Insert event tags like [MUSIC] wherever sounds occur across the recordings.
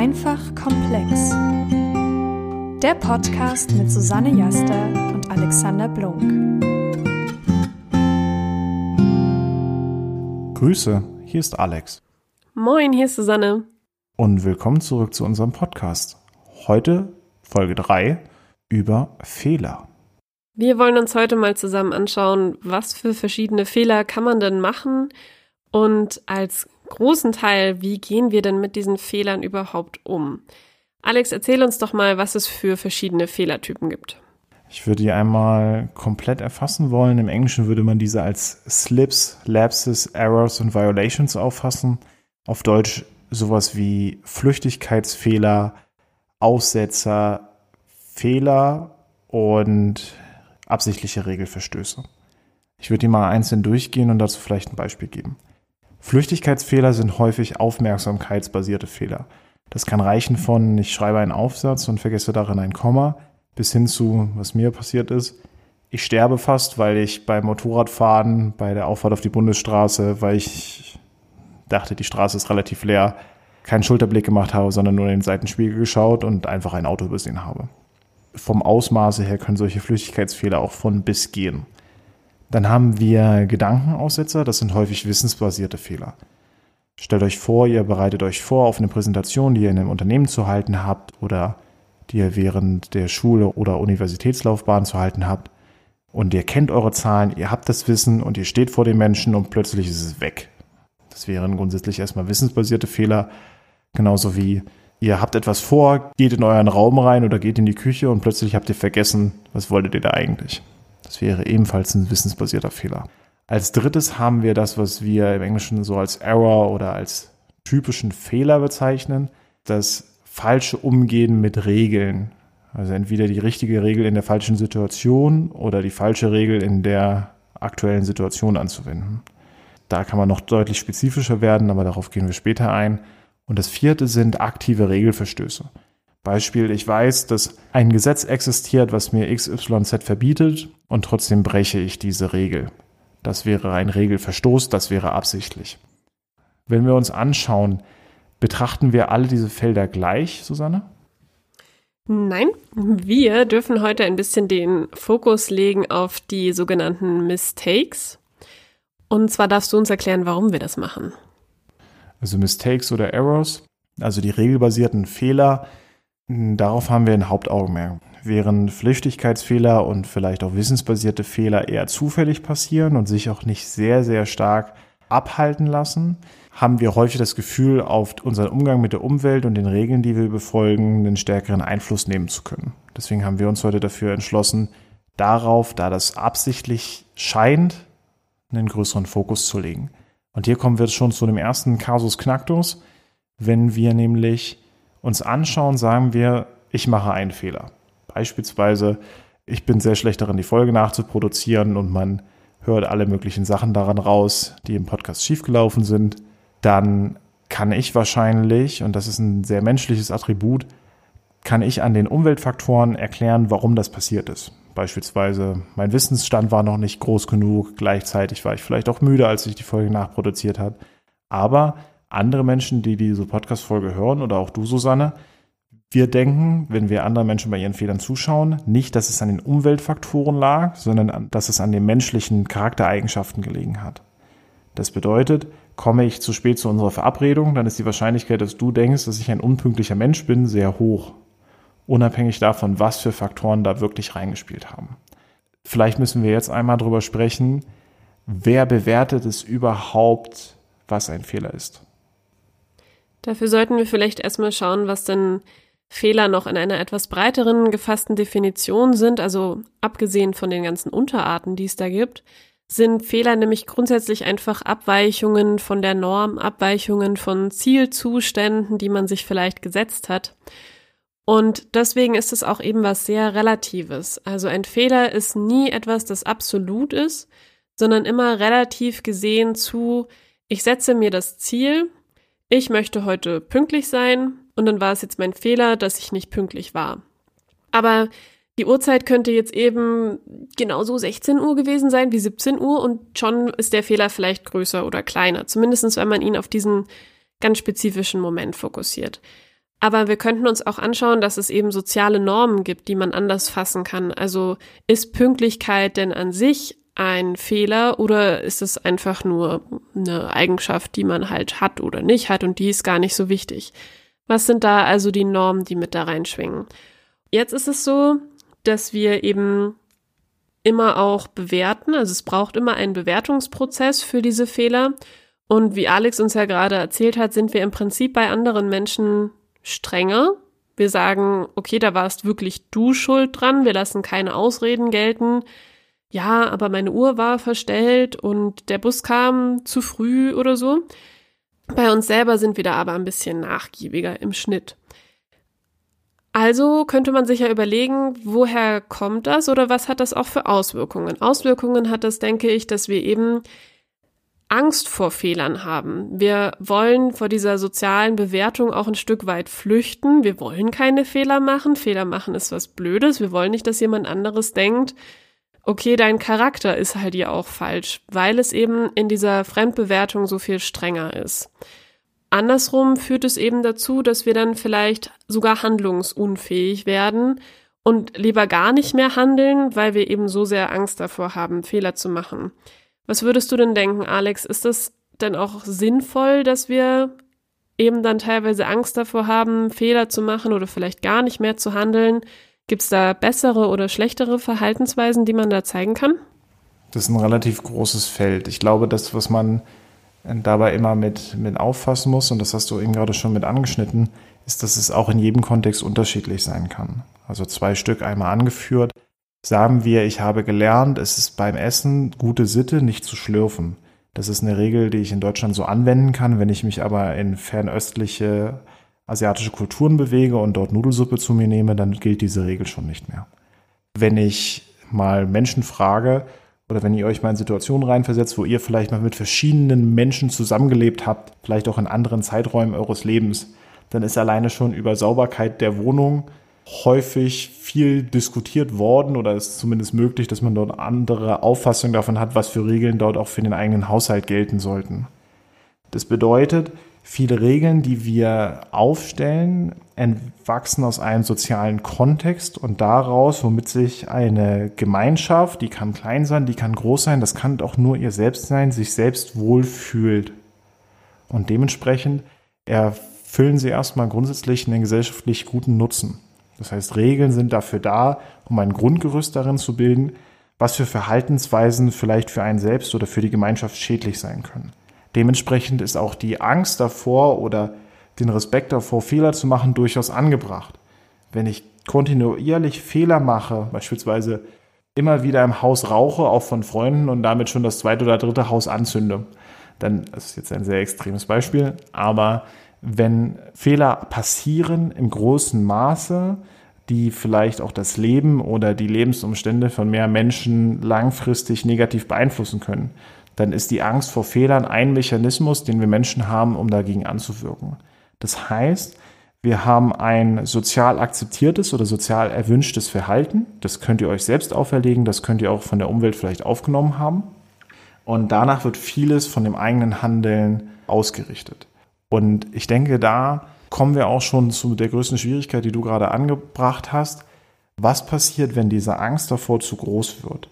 Einfach komplex. Der Podcast mit Susanne Jaster und Alexander Blunk. Grüße, hier ist Alex. Moin, hier ist Susanne. Und willkommen zurück zu unserem Podcast. Heute Folge 3 über Fehler. Wir wollen uns heute mal zusammen anschauen, was für verschiedene Fehler kann man denn machen und als großen Teil, wie gehen wir denn mit diesen Fehlern überhaupt um? Alex, erzähl uns doch mal, was es für verschiedene Fehlertypen gibt. Ich würde die einmal komplett erfassen wollen. Im Englischen würde man diese als Slips, Lapses, Errors und Violations auffassen. Auf Deutsch sowas wie Flüchtigkeitsfehler, Aussetzer, Fehler und absichtliche Regelverstöße. Ich würde die mal einzeln durchgehen und dazu vielleicht ein Beispiel geben. Flüchtigkeitsfehler sind häufig aufmerksamkeitsbasierte Fehler. Das kann reichen von, ich schreibe einen Aufsatz und vergesse darin ein Komma, bis hin zu, was mir passiert ist, ich sterbe fast, weil ich beim Motorradfahren bei der Auffahrt auf die Bundesstraße, weil ich dachte, die Straße ist relativ leer, keinen Schulterblick gemacht habe, sondern nur in den Seitenspiegel geschaut und einfach ein Auto übersehen habe. Vom Ausmaße her können solche Flüchtigkeitsfehler auch von bis gehen. Dann haben wir Gedankenaussetzer, das sind häufig wissensbasierte Fehler. Stellt euch vor, ihr bereitet euch vor auf eine Präsentation, die ihr in einem Unternehmen zu halten habt oder die ihr während der Schule oder Universitätslaufbahn zu halten habt. Und ihr kennt eure Zahlen, ihr habt das Wissen und ihr steht vor den Menschen und plötzlich ist es weg. Das wären grundsätzlich erstmal wissensbasierte Fehler, genauso wie ihr habt etwas vor, geht in euren Raum rein oder geht in die Küche und plötzlich habt ihr vergessen, was wolltet ihr da eigentlich. Das wäre ebenfalls ein wissensbasierter Fehler. Als drittes haben wir das, was wir im Englischen so als Error oder als typischen Fehler bezeichnen, das falsche Umgehen mit Regeln. Also entweder die richtige Regel in der falschen Situation oder die falsche Regel in der aktuellen Situation anzuwenden. Da kann man noch deutlich spezifischer werden, aber darauf gehen wir später ein. Und das vierte sind aktive Regelverstöße. Beispiel, ich weiß, dass ein Gesetz existiert, was mir XYZ verbietet und trotzdem breche ich diese Regel. Das wäre ein Regelverstoß, das wäre absichtlich. Wenn wir uns anschauen, betrachten wir alle diese Felder gleich, Susanne? Nein, wir dürfen heute ein bisschen den Fokus legen auf die sogenannten Mistakes. Und zwar darfst du uns erklären, warum wir das machen. Also Mistakes oder Errors, also die regelbasierten Fehler, Darauf haben wir ein Hauptaugenmerk. Während Flüchtigkeitsfehler und vielleicht auch wissensbasierte Fehler eher zufällig passieren und sich auch nicht sehr, sehr stark abhalten lassen, haben wir häufig das Gefühl, auf unseren Umgang mit der Umwelt und den Regeln, die wir befolgen, einen stärkeren Einfluss nehmen zu können. Deswegen haben wir uns heute dafür entschlossen, darauf, da das absichtlich scheint, einen größeren Fokus zu legen. Und hier kommen wir schon zu dem ersten Kasus Knacktus, wenn wir nämlich uns anschauen, sagen wir, ich mache einen Fehler. Beispielsweise, ich bin sehr schlecht darin, die Folge nachzuproduzieren und man hört alle möglichen Sachen daran raus, die im Podcast schiefgelaufen sind. Dann kann ich wahrscheinlich, und das ist ein sehr menschliches Attribut, kann ich an den Umweltfaktoren erklären, warum das passiert ist. Beispielsweise, mein Wissensstand war noch nicht groß genug, gleichzeitig war ich vielleicht auch müde, als ich die Folge nachproduziert habe. Aber andere Menschen, die diese Podcast-Folge hören oder auch du, Susanne, wir denken, wenn wir anderen Menschen bei ihren Fehlern zuschauen, nicht, dass es an den Umweltfaktoren lag, sondern dass es an den menschlichen Charaktereigenschaften gelegen hat. Das bedeutet, komme ich zu spät zu unserer Verabredung, dann ist die Wahrscheinlichkeit, dass du denkst, dass ich ein unpünktlicher Mensch bin, sehr hoch. Unabhängig davon, was für Faktoren da wirklich reingespielt haben. Vielleicht müssen wir jetzt einmal drüber sprechen, wer bewertet es überhaupt, was ein Fehler ist. Dafür sollten wir vielleicht erstmal schauen, was denn Fehler noch in einer etwas breiteren gefassten Definition sind, also abgesehen von den ganzen Unterarten, die es da gibt, sind Fehler nämlich grundsätzlich einfach Abweichungen von der Norm, Abweichungen von Zielzuständen, die man sich vielleicht gesetzt hat. Und deswegen ist es auch eben was sehr Relatives. Also ein Fehler ist nie etwas, das absolut ist, sondern immer relativ gesehen zu, ich setze mir das Ziel, ich möchte heute pünktlich sein und dann war es jetzt mein Fehler, dass ich nicht pünktlich war. Aber die Uhrzeit könnte jetzt eben genauso 16 Uhr gewesen sein wie 17 Uhr und schon ist der Fehler vielleicht größer oder kleiner. Zumindestens, wenn man ihn auf diesen ganz spezifischen Moment fokussiert. Aber wir könnten uns auch anschauen, dass es eben soziale Normen gibt, die man anders fassen kann. Also ist Pünktlichkeit denn an sich ein Fehler oder ist es einfach nur eine Eigenschaft, die man halt hat oder nicht hat und die ist gar nicht so wichtig? Was sind da also die Normen, die mit da reinschwingen? Jetzt ist es so, dass wir eben immer auch bewerten, also es braucht immer einen Bewertungsprozess für diese Fehler. Und wie Alex uns ja gerade erzählt hat, sind wir im Prinzip bei anderen Menschen strenger. Wir sagen, okay, da warst wirklich du schuld dran, wir lassen keine Ausreden gelten. Ja, aber meine Uhr war verstellt und der Bus kam zu früh oder so. Bei uns selber sind wir da aber ein bisschen nachgiebiger im Schnitt. Also könnte man sich ja überlegen, woher kommt das oder was hat das auch für Auswirkungen? Auswirkungen hat das, denke ich, dass wir eben Angst vor Fehlern haben. Wir wollen vor dieser sozialen Bewertung auch ein Stück weit flüchten. Wir wollen keine Fehler machen. Fehler machen ist was Blödes. Wir wollen nicht, dass jemand anderes denkt, okay, dein Charakter ist halt ja auch falsch, weil es eben in dieser Fremdbewertung so viel strenger ist. Andersrum führt es eben dazu, dass wir dann vielleicht sogar handlungsunfähig werden und lieber gar nicht mehr handeln, weil wir eben so sehr Angst davor haben, Fehler zu machen. Was würdest du denn denken, Alex? Ist es denn auch sinnvoll, dass wir eben dann teilweise Angst davor haben, Fehler zu machen oder vielleicht gar nicht mehr zu handeln? Gibt es da bessere oder schlechtere Verhaltensweisen, die man da zeigen kann? Das ist ein relativ großes Feld. Ich glaube, das, was man dabei immer mit, mit auffassen muss, und das hast du eben gerade schon mit angeschnitten, ist, dass es auch in jedem Kontext unterschiedlich sein kann. Also zwei Stück einmal angeführt sagen wir, ich habe gelernt, es ist beim Essen gute Sitte, nicht zu schlürfen. Das ist eine Regel, die ich in Deutschland so anwenden kann. Wenn ich mich aber in fernöstliche asiatische Kulturen bewege und dort Nudelsuppe zu mir nehme, dann gilt diese Regel schon nicht mehr. Wenn ich mal Menschen frage oder wenn ihr euch mal in Situationen reinversetzt, wo ihr vielleicht mal mit verschiedenen Menschen zusammengelebt habt, vielleicht auch in anderen Zeiträumen eures Lebens, dann ist alleine schon über Sauberkeit der Wohnung häufig viel diskutiert worden oder ist zumindest möglich, dass man dort andere Auffassungen davon hat, was für Regeln dort auch für den eigenen Haushalt gelten sollten. Das bedeutet, viele Regeln, die wir aufstellen, entwachsen aus einem sozialen Kontext und daraus, womit sich eine Gemeinschaft, die kann klein sein, die kann groß sein, das kann auch nur ihr selbst sein, sich selbst wohlfühlt. Und dementsprechend erfüllen sie erstmal grundsätzlich einen gesellschaftlich guten Nutzen. Das heißt, Regeln sind dafür da, um ein Grundgerüst darin zu bilden, was für Verhaltensweisen vielleicht für einen selbst oder für die Gemeinschaft schädlich sein können. Dementsprechend ist auch die Angst davor oder den Respekt davor, Fehler zu machen, durchaus angebracht. Wenn ich kontinuierlich Fehler mache, beispielsweise immer wieder im Haus rauche, auch von Freunden und damit schon das zweite oder dritte Haus anzünde, dann das ist jetzt ein sehr extremes Beispiel, aber wenn Fehler passieren im großen Maße, die vielleicht auch das Leben oder die Lebensumstände von mehr Menschen langfristig negativ beeinflussen können, dann ist die Angst vor Fehlern ein Mechanismus, den wir Menschen haben, um dagegen anzuwirken. Das heißt, wir haben ein sozial akzeptiertes oder sozial erwünschtes Verhalten. Das könnt ihr euch selbst auferlegen, das könnt ihr auch von der Umwelt vielleicht aufgenommen haben. Und danach wird vieles von dem eigenen Handeln ausgerichtet. Und ich denke, da kommen wir auch schon zu der größten Schwierigkeit, die du gerade angebracht hast. Was passiert, wenn diese Angst davor zu groß wird?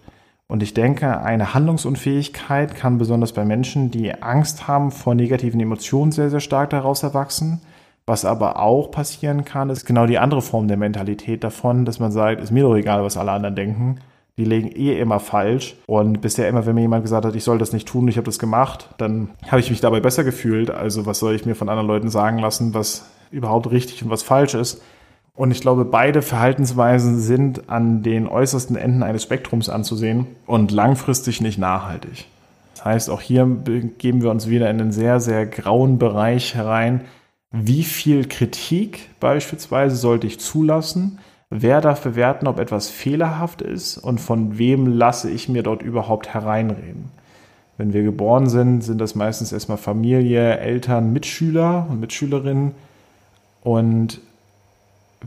Und ich denke, eine Handlungsunfähigkeit kann besonders bei Menschen, die Angst haben vor negativen Emotionen, sehr, sehr stark daraus erwachsen. Was aber auch passieren kann, ist genau die andere Form der Mentalität davon, dass man sagt, ist mir doch egal, was alle anderen denken die legen eh immer falsch. Und bisher immer, wenn mir jemand gesagt hat, ich soll das nicht tun, ich habe das gemacht, dann habe ich mich dabei besser gefühlt. Also was soll ich mir von anderen Leuten sagen lassen, was überhaupt richtig und was falsch ist. Und ich glaube, beide Verhaltensweisen sind an den äußersten Enden eines Spektrums anzusehen und langfristig nicht nachhaltig. Das heißt, auch hier begeben wir uns wieder in einen sehr, sehr grauen Bereich herein. Wie viel Kritik beispielsweise sollte ich zulassen? Wer darf bewerten, ob etwas fehlerhaft ist und von wem lasse ich mir dort überhaupt hereinreden? Wenn wir geboren sind, sind das meistens erstmal Familie, Eltern, Mitschüler und Mitschülerinnen. Und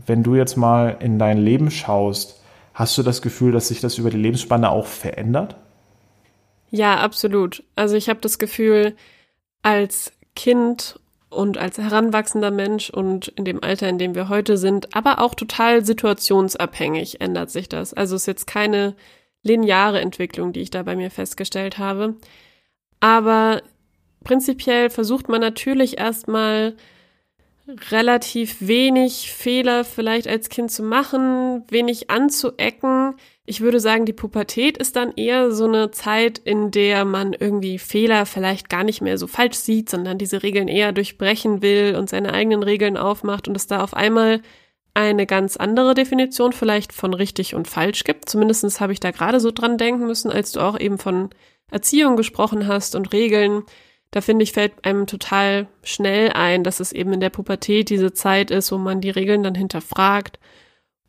wenn du jetzt mal in dein Leben schaust, hast du das Gefühl, dass sich das über die Lebensspanne auch verändert? Ja, absolut. Also ich habe das Gefühl, als Kind und als heranwachsender Mensch und in dem Alter, in dem wir heute sind, aber auch total situationsabhängig ändert sich das. Also es ist jetzt keine lineare Entwicklung, die ich da bei mir festgestellt habe. Aber prinzipiell versucht man natürlich erstmal relativ wenig Fehler vielleicht als Kind zu machen, wenig anzuecken. Ich würde sagen, die Pubertät ist dann eher so eine Zeit, in der man irgendwie Fehler vielleicht gar nicht mehr so falsch sieht, sondern diese Regeln eher durchbrechen will und seine eigenen Regeln aufmacht und es da auf einmal eine ganz andere Definition vielleicht von richtig und falsch gibt. Zumindestens habe ich da gerade so dran denken müssen, als du auch eben von Erziehung gesprochen hast und Regeln. Da finde ich, fällt einem total schnell ein, dass es eben in der Pubertät diese Zeit ist, wo man die Regeln dann hinterfragt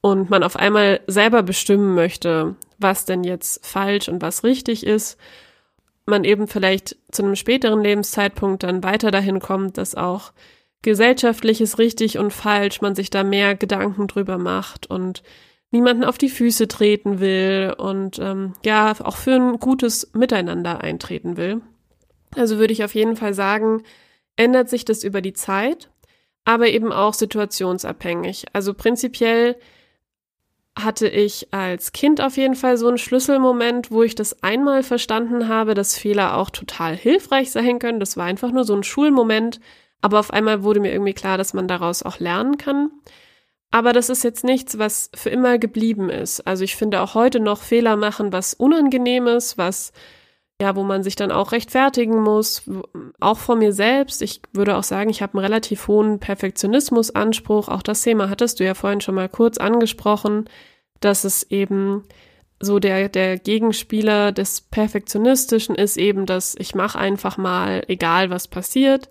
und man auf einmal selber bestimmen möchte, was denn jetzt falsch und was richtig ist. Man eben vielleicht zu einem späteren Lebenszeitpunkt dann weiter dahin kommt, dass auch gesellschaftliches richtig und falsch, man sich da mehr Gedanken drüber macht und niemanden auf die Füße treten will und ähm, ja, auch für ein gutes Miteinander eintreten will. Also würde ich auf jeden Fall sagen, ändert sich das über die Zeit, aber eben auch situationsabhängig. Also prinzipiell hatte ich als Kind auf jeden Fall so einen Schlüsselmoment, wo ich das einmal verstanden habe, dass Fehler auch total hilfreich sein können. Das war einfach nur so ein Schulmoment, aber auf einmal wurde mir irgendwie klar, dass man daraus auch lernen kann. Aber das ist jetzt nichts, was für immer geblieben ist. Also ich finde auch heute noch Fehler machen, was unangenehm ist, was ja, wo man sich dann auch rechtfertigen muss, auch vor mir selbst. Ich würde auch sagen, ich habe einen relativ hohen Perfektionismusanspruch. Auch das Thema hattest du ja vorhin schon mal kurz angesprochen, dass es eben so der, der Gegenspieler des Perfektionistischen ist eben, dass ich mache einfach mal, egal was passiert.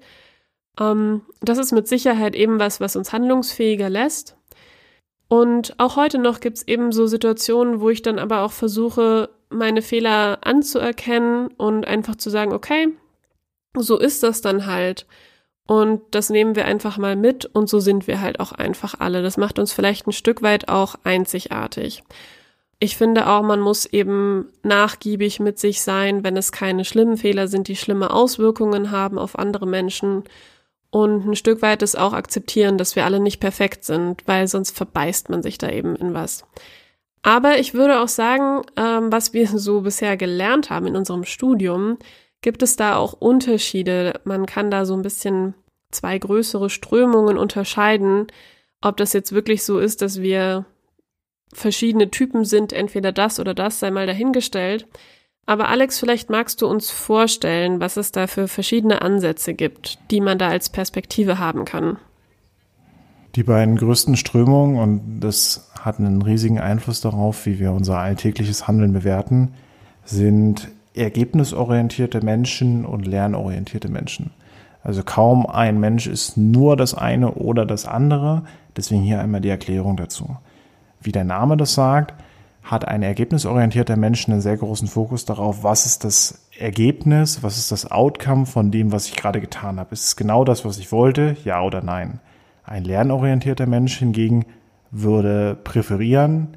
Ähm, das ist mit Sicherheit eben was, was uns handlungsfähiger lässt. Und auch heute noch gibt es eben so Situationen, wo ich dann aber auch versuche, meine Fehler anzuerkennen und einfach zu sagen, okay, so ist das dann halt. Und das nehmen wir einfach mal mit und so sind wir halt auch einfach alle. Das macht uns vielleicht ein Stück weit auch einzigartig. Ich finde auch, man muss eben nachgiebig mit sich sein, wenn es keine schlimmen Fehler sind, die schlimme Auswirkungen haben auf andere Menschen und ein Stück weit es auch akzeptieren, dass wir alle nicht perfekt sind, weil sonst verbeißt man sich da eben in was. Aber ich würde auch sagen, ähm, was wir so bisher gelernt haben in unserem Studium, gibt es da auch Unterschiede. Man kann da so ein bisschen zwei größere Strömungen unterscheiden, ob das jetzt wirklich so ist, dass wir verschiedene Typen sind, entweder das oder das sei mal dahingestellt. Aber Alex, vielleicht magst du uns vorstellen, was es da für verschiedene Ansätze gibt, die man da als Perspektive haben kann. Die beiden größten Strömungen, und das hat einen riesigen Einfluss darauf, wie wir unser alltägliches Handeln bewerten, sind ergebnisorientierte Menschen und lernorientierte Menschen. Also kaum ein Mensch ist nur das eine oder das andere. Deswegen hier einmal die Erklärung dazu. Wie der Name das sagt, hat ein ergebnisorientierter Mensch einen sehr großen Fokus darauf, was ist das Ergebnis, was ist das Outcome von dem, was ich gerade getan habe. Ist es genau das, was ich wollte, ja oder nein? Ein lernorientierter Mensch hingegen würde präferieren,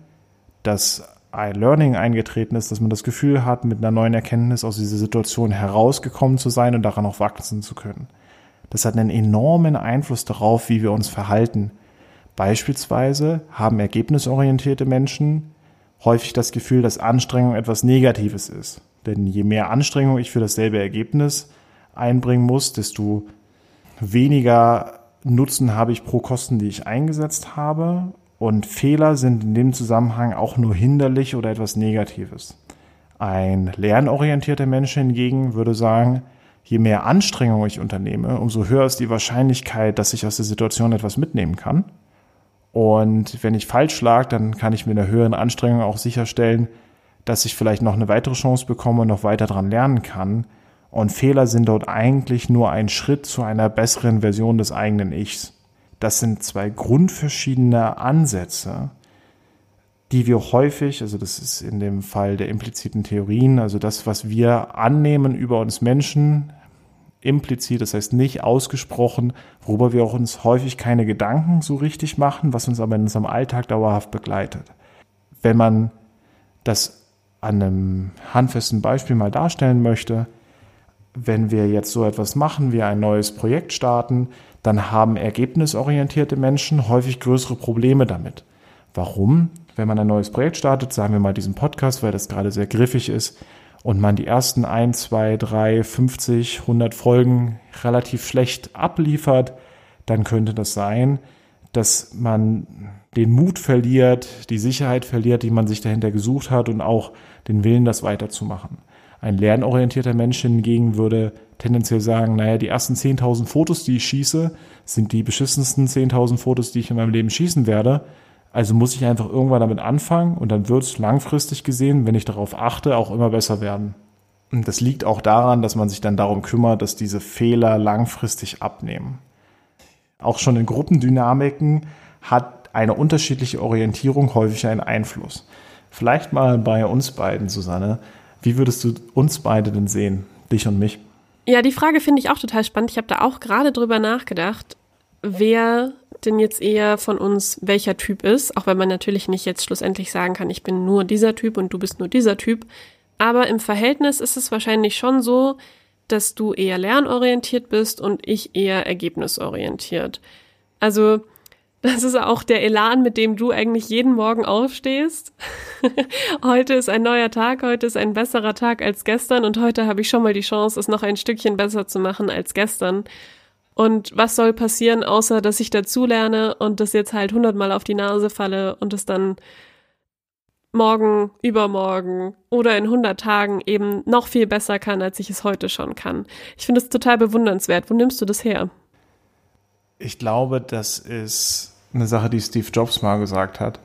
dass ein Learning eingetreten ist, dass man das Gefühl hat, mit einer neuen Erkenntnis aus dieser Situation herausgekommen zu sein und daran auch wachsen zu können. Das hat einen enormen Einfluss darauf, wie wir uns verhalten. Beispielsweise haben ergebnisorientierte Menschen häufig das Gefühl, dass Anstrengung etwas Negatives ist. Denn je mehr Anstrengung ich für dasselbe Ergebnis einbringen muss, desto weniger Nutzen habe ich pro Kosten, die ich eingesetzt habe. Und Fehler sind in dem Zusammenhang auch nur hinderlich oder etwas Negatives. Ein lernorientierter Mensch hingegen würde sagen, je mehr Anstrengung ich unternehme, umso höher ist die Wahrscheinlichkeit, dass ich aus der Situation etwas mitnehmen kann. Und wenn ich falsch lag, dann kann ich mit einer höheren Anstrengung auch sicherstellen, dass ich vielleicht noch eine weitere Chance bekomme und noch weiter dran lernen kann. Und Fehler sind dort eigentlich nur ein Schritt zu einer besseren Version des eigenen Ichs. Das sind zwei grundverschiedene Ansätze, die wir häufig, also das ist in dem Fall der impliziten Theorien, also das, was wir annehmen über uns Menschen, implizit, das heißt nicht ausgesprochen, worüber wir auch uns häufig keine Gedanken so richtig machen, was uns aber in unserem Alltag dauerhaft begleitet. Wenn man das an einem handfesten Beispiel mal darstellen möchte, wenn wir jetzt so etwas machen, wir ein neues Projekt starten, dann haben ergebnisorientierte Menschen häufig größere Probleme damit. Warum? Wenn man ein neues Projekt startet, sagen wir mal diesen Podcast, weil das gerade sehr griffig ist, und man die ersten 1, 2, 3, 50, 100 Folgen relativ schlecht abliefert, dann könnte das sein, dass man den Mut verliert, die Sicherheit verliert, die man sich dahinter gesucht hat und auch den Willen, das weiterzumachen. Ein lernorientierter Mensch hingegen würde tendenziell sagen, naja, die ersten 10.000 Fotos, die ich schieße, sind die beschissensten 10.000 Fotos, die ich in meinem Leben schießen werde. Also muss ich einfach irgendwann damit anfangen und dann wird es langfristig gesehen, wenn ich darauf achte, auch immer besser werden. Und das liegt auch daran, dass man sich dann darum kümmert, dass diese Fehler langfristig abnehmen. Auch schon in Gruppendynamiken hat eine unterschiedliche Orientierung häufig einen Einfluss. Vielleicht mal bei uns beiden, Susanne. Wie würdest du uns beide denn sehen, dich und mich? Ja, die Frage finde ich auch total spannend. Ich habe da auch gerade drüber nachgedacht, wer denn jetzt eher von uns welcher Typ ist, auch wenn man natürlich nicht jetzt schlussendlich sagen kann, ich bin nur dieser Typ und du bist nur dieser Typ. Aber im Verhältnis ist es wahrscheinlich schon so, dass du eher lernorientiert bist und ich eher ergebnisorientiert. Also das ist auch der Elan, mit dem du eigentlich jeden Morgen aufstehst. [LAUGHS] heute ist ein neuer Tag, heute ist ein besserer Tag als gestern und heute habe ich schon mal die Chance, es noch ein Stückchen besser zu machen als gestern. Und was soll passieren, außer dass ich dazulerne und das jetzt halt hundertmal auf die Nase falle und es dann morgen, übermorgen oder in hundert Tagen eben noch viel besser kann, als ich es heute schon kann. Ich finde es total bewundernswert. Wo nimmst du das her? Ich glaube, das ist eine Sache, die Steve Jobs mal gesagt hat.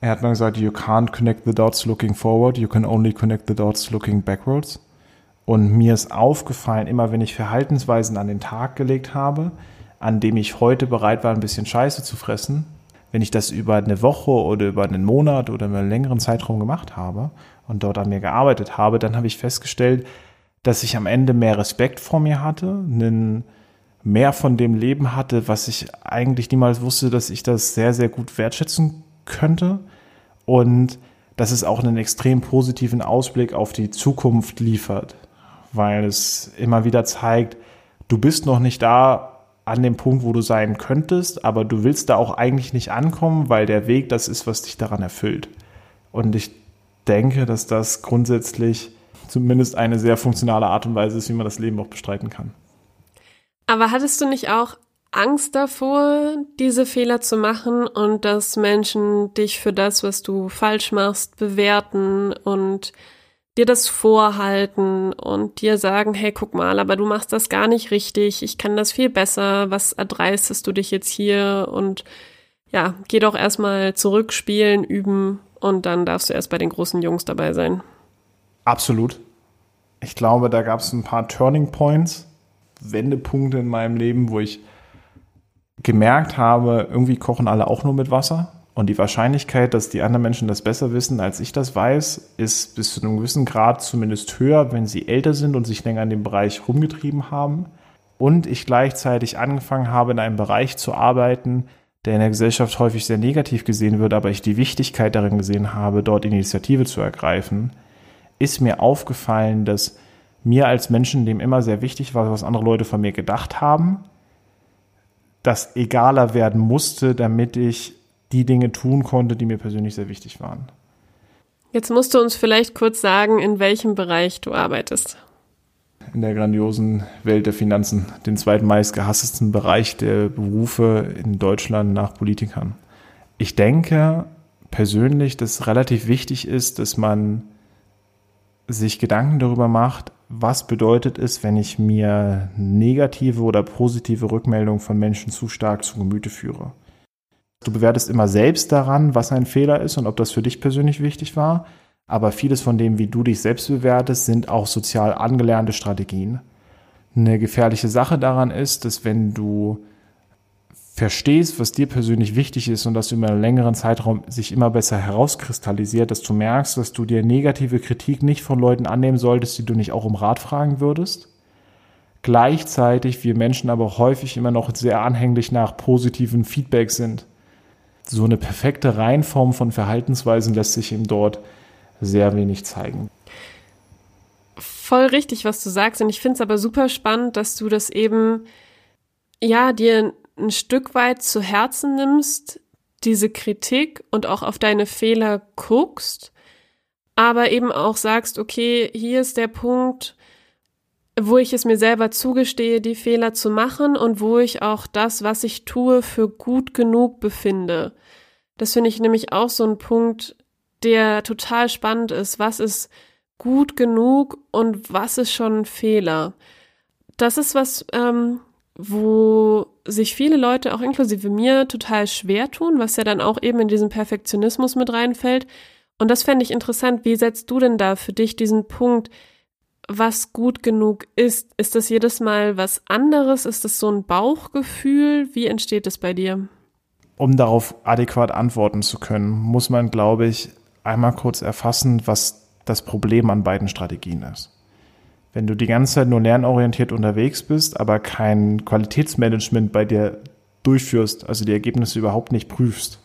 Er hat mal gesagt, you can't connect the dots looking forward, you can only connect the dots looking backwards. Und mir ist aufgefallen, immer wenn ich Verhaltensweisen an den Tag gelegt habe, an dem ich heute bereit war, ein bisschen Scheiße zu fressen, wenn ich das über eine Woche oder über einen Monat oder einen längeren Zeitraum gemacht habe und dort an mir gearbeitet habe, dann habe ich festgestellt, dass ich am Ende mehr Respekt vor mir hatte, einen mehr von dem Leben hatte, was ich eigentlich niemals wusste, dass ich das sehr, sehr gut wertschätzen könnte. Und dass es auch einen extrem positiven Ausblick auf die Zukunft liefert, weil es immer wieder zeigt, du bist noch nicht da an dem Punkt, wo du sein könntest, aber du willst da auch eigentlich nicht ankommen, weil der Weg das ist, was dich daran erfüllt. Und ich denke, dass das grundsätzlich zumindest eine sehr funktionale Art und Weise ist, wie man das Leben auch bestreiten kann. Aber hattest du nicht auch Angst davor, diese Fehler zu machen und dass Menschen dich für das, was du falsch machst, bewerten und dir das vorhalten und dir sagen, hey, guck mal, aber du machst das gar nicht richtig, ich kann das viel besser, was erdreistest du dich jetzt hier und ja, geh doch erstmal zurück, spielen, üben und dann darfst du erst bei den großen Jungs dabei sein. Absolut. Ich glaube, da gab es ein paar Turning Points, Wendepunkte in meinem Leben, wo ich gemerkt habe, irgendwie kochen alle auch nur mit Wasser. Und die Wahrscheinlichkeit, dass die anderen Menschen das besser wissen, als ich das weiß, ist bis zu einem gewissen Grad zumindest höher, wenn sie älter sind und sich länger in dem Bereich rumgetrieben haben. Und ich gleichzeitig angefangen habe, in einem Bereich zu arbeiten, der in der Gesellschaft häufig sehr negativ gesehen wird, aber ich die Wichtigkeit darin gesehen habe, dort Initiative zu ergreifen, ist mir aufgefallen, dass mir als Menschen, dem immer sehr wichtig war, was andere Leute von mir gedacht haben, das egaler werden musste, damit ich die Dinge tun konnte, die mir persönlich sehr wichtig waren. Jetzt musst du uns vielleicht kurz sagen, in welchem Bereich du arbeitest. In der grandiosen Welt der Finanzen, den zweitmeist gehasstesten Bereich der Berufe in Deutschland nach Politikern. Ich denke persönlich, dass es relativ wichtig ist, dass man sich Gedanken darüber macht, was bedeutet es, wenn ich mir negative oder positive Rückmeldungen von Menschen zu stark zu Gemüte führe. Du bewertest immer selbst daran, was ein Fehler ist und ob das für dich persönlich wichtig war. Aber vieles von dem, wie du dich selbst bewertest, sind auch sozial angelernte Strategien. Eine gefährliche Sache daran ist, dass wenn du verstehst, was dir persönlich wichtig ist und das über einen längeren Zeitraum sich immer besser herauskristallisiert, dass du merkst, dass du dir negative Kritik nicht von Leuten annehmen solltest, die du nicht auch um Rat fragen würdest. Gleichzeitig wir Menschen aber häufig immer noch sehr anhänglich nach positiven Feedback sind. So eine perfekte Reihenform von Verhaltensweisen lässt sich eben dort sehr wenig zeigen. voll richtig, was du sagst. Und ich finde es aber super spannend, dass du das eben, ja, dir ein Stück weit zu Herzen nimmst, diese Kritik und auch auf deine Fehler guckst, aber eben auch sagst, okay, hier ist der Punkt, wo ich es mir selber zugestehe, die Fehler zu machen und wo ich auch das, was ich tue, für gut genug befinde. Das finde ich nämlich auch so ein Punkt, der total spannend ist. Was ist gut genug und was ist schon ein Fehler? Das ist was, ähm, wo sich viele Leute, auch inklusive mir, total schwer tun, was ja dann auch eben in diesen Perfektionismus mit reinfällt. Und das fände ich interessant. Wie setzt du denn da für dich diesen Punkt, was gut genug ist? Ist das jedes Mal was anderes? Ist das so ein Bauchgefühl? Wie entsteht es bei dir? Um darauf adäquat antworten zu können, muss man, glaube ich, einmal kurz erfassen, was das Problem an beiden Strategien ist. Wenn du die ganze Zeit nur lernorientiert unterwegs bist, aber kein Qualitätsmanagement bei dir durchführst, also die Ergebnisse überhaupt nicht prüfst,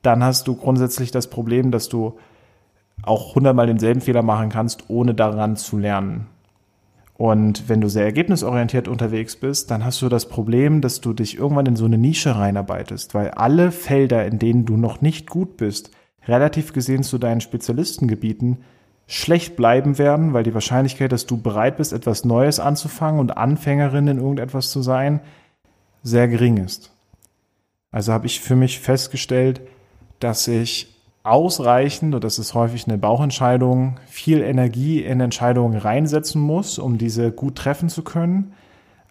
dann hast du grundsätzlich das Problem, dass du auch hundertmal denselben Fehler machen kannst, ohne daran zu lernen. Und wenn du sehr ergebnisorientiert unterwegs bist, dann hast du das Problem, dass du dich irgendwann in so eine Nische reinarbeitest, weil alle Felder, in denen du noch nicht gut bist, relativ gesehen zu deinen Spezialistengebieten schlecht bleiben werden, weil die Wahrscheinlichkeit, dass du bereit bist, etwas Neues anzufangen und Anfängerin in irgendetwas zu sein, sehr gering ist. Also habe ich für mich festgestellt, dass ich ausreichend, und das ist häufig eine Bauchentscheidung, viel Energie in Entscheidungen reinsetzen muss, um diese gut treffen zu können.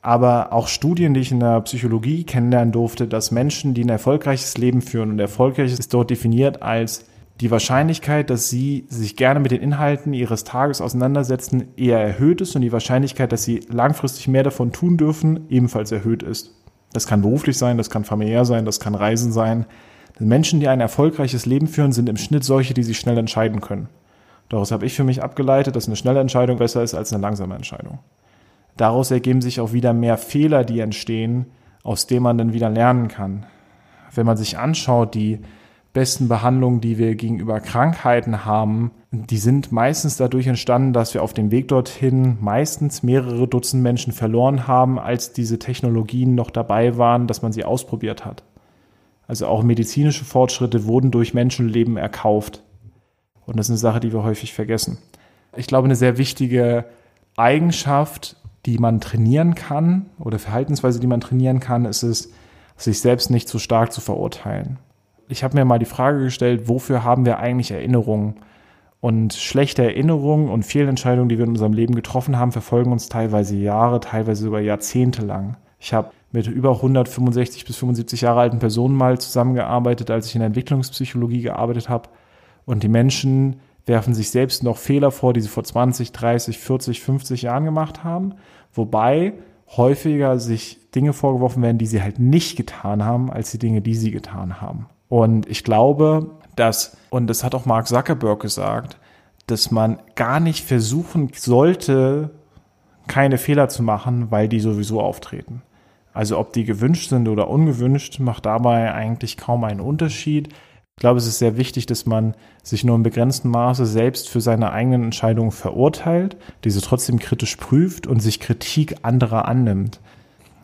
Aber auch Studien, die ich in der Psychologie kennenlernen durfte, dass Menschen, die ein erfolgreiches Leben führen, und erfolgreich ist dort definiert als die Wahrscheinlichkeit, dass sie sich gerne mit den Inhalten ihres Tages auseinandersetzen, eher erhöht ist und die Wahrscheinlichkeit, dass sie langfristig mehr davon tun dürfen, ebenfalls erhöht ist. Das kann beruflich sein, das kann familiär sein, das kann Reisen sein. Menschen, die ein erfolgreiches Leben führen, sind im Schnitt solche, die sich schnell entscheiden können. Daraus habe ich für mich abgeleitet, dass eine schnelle Entscheidung besser ist als eine langsame Entscheidung. Daraus ergeben sich auch wieder mehr Fehler, die entstehen, aus denen man dann wieder lernen kann. Wenn man sich anschaut, die besten Behandlungen, die wir gegenüber Krankheiten haben, die sind meistens dadurch entstanden, dass wir auf dem Weg dorthin meistens mehrere Dutzend Menschen verloren haben, als diese Technologien noch dabei waren, dass man sie ausprobiert hat. Also auch medizinische Fortschritte wurden durch Menschenleben erkauft. Und das ist eine Sache, die wir häufig vergessen. Ich glaube, eine sehr wichtige Eigenschaft, die man trainieren kann oder Verhaltensweise, die man trainieren kann, ist es, sich selbst nicht zu stark zu verurteilen. Ich habe mir mal die Frage gestellt, wofür haben wir eigentlich Erinnerungen? Und schlechte Erinnerungen und Fehlentscheidungen, die wir in unserem Leben getroffen haben, verfolgen uns teilweise Jahre, teilweise sogar Jahrzehnte lang. Ich habe mit über 165 bis 75 Jahre alten Personen mal zusammengearbeitet, als ich in der Entwicklungspsychologie gearbeitet habe. Und die Menschen werfen sich selbst noch Fehler vor, die sie vor 20, 30, 40, 50 Jahren gemacht haben. Wobei häufiger sich Dinge vorgeworfen werden, die sie halt nicht getan haben, als die Dinge, die sie getan haben. Und ich glaube, dass, und das hat auch Mark Zuckerberg gesagt, dass man gar nicht versuchen sollte, keine Fehler zu machen, weil die sowieso auftreten. Also ob die gewünscht sind oder ungewünscht, macht dabei eigentlich kaum einen Unterschied. Ich glaube, es ist sehr wichtig, dass man sich nur in begrenztem Maße selbst für seine eigenen Entscheidungen verurteilt, diese trotzdem kritisch prüft und sich Kritik anderer annimmt.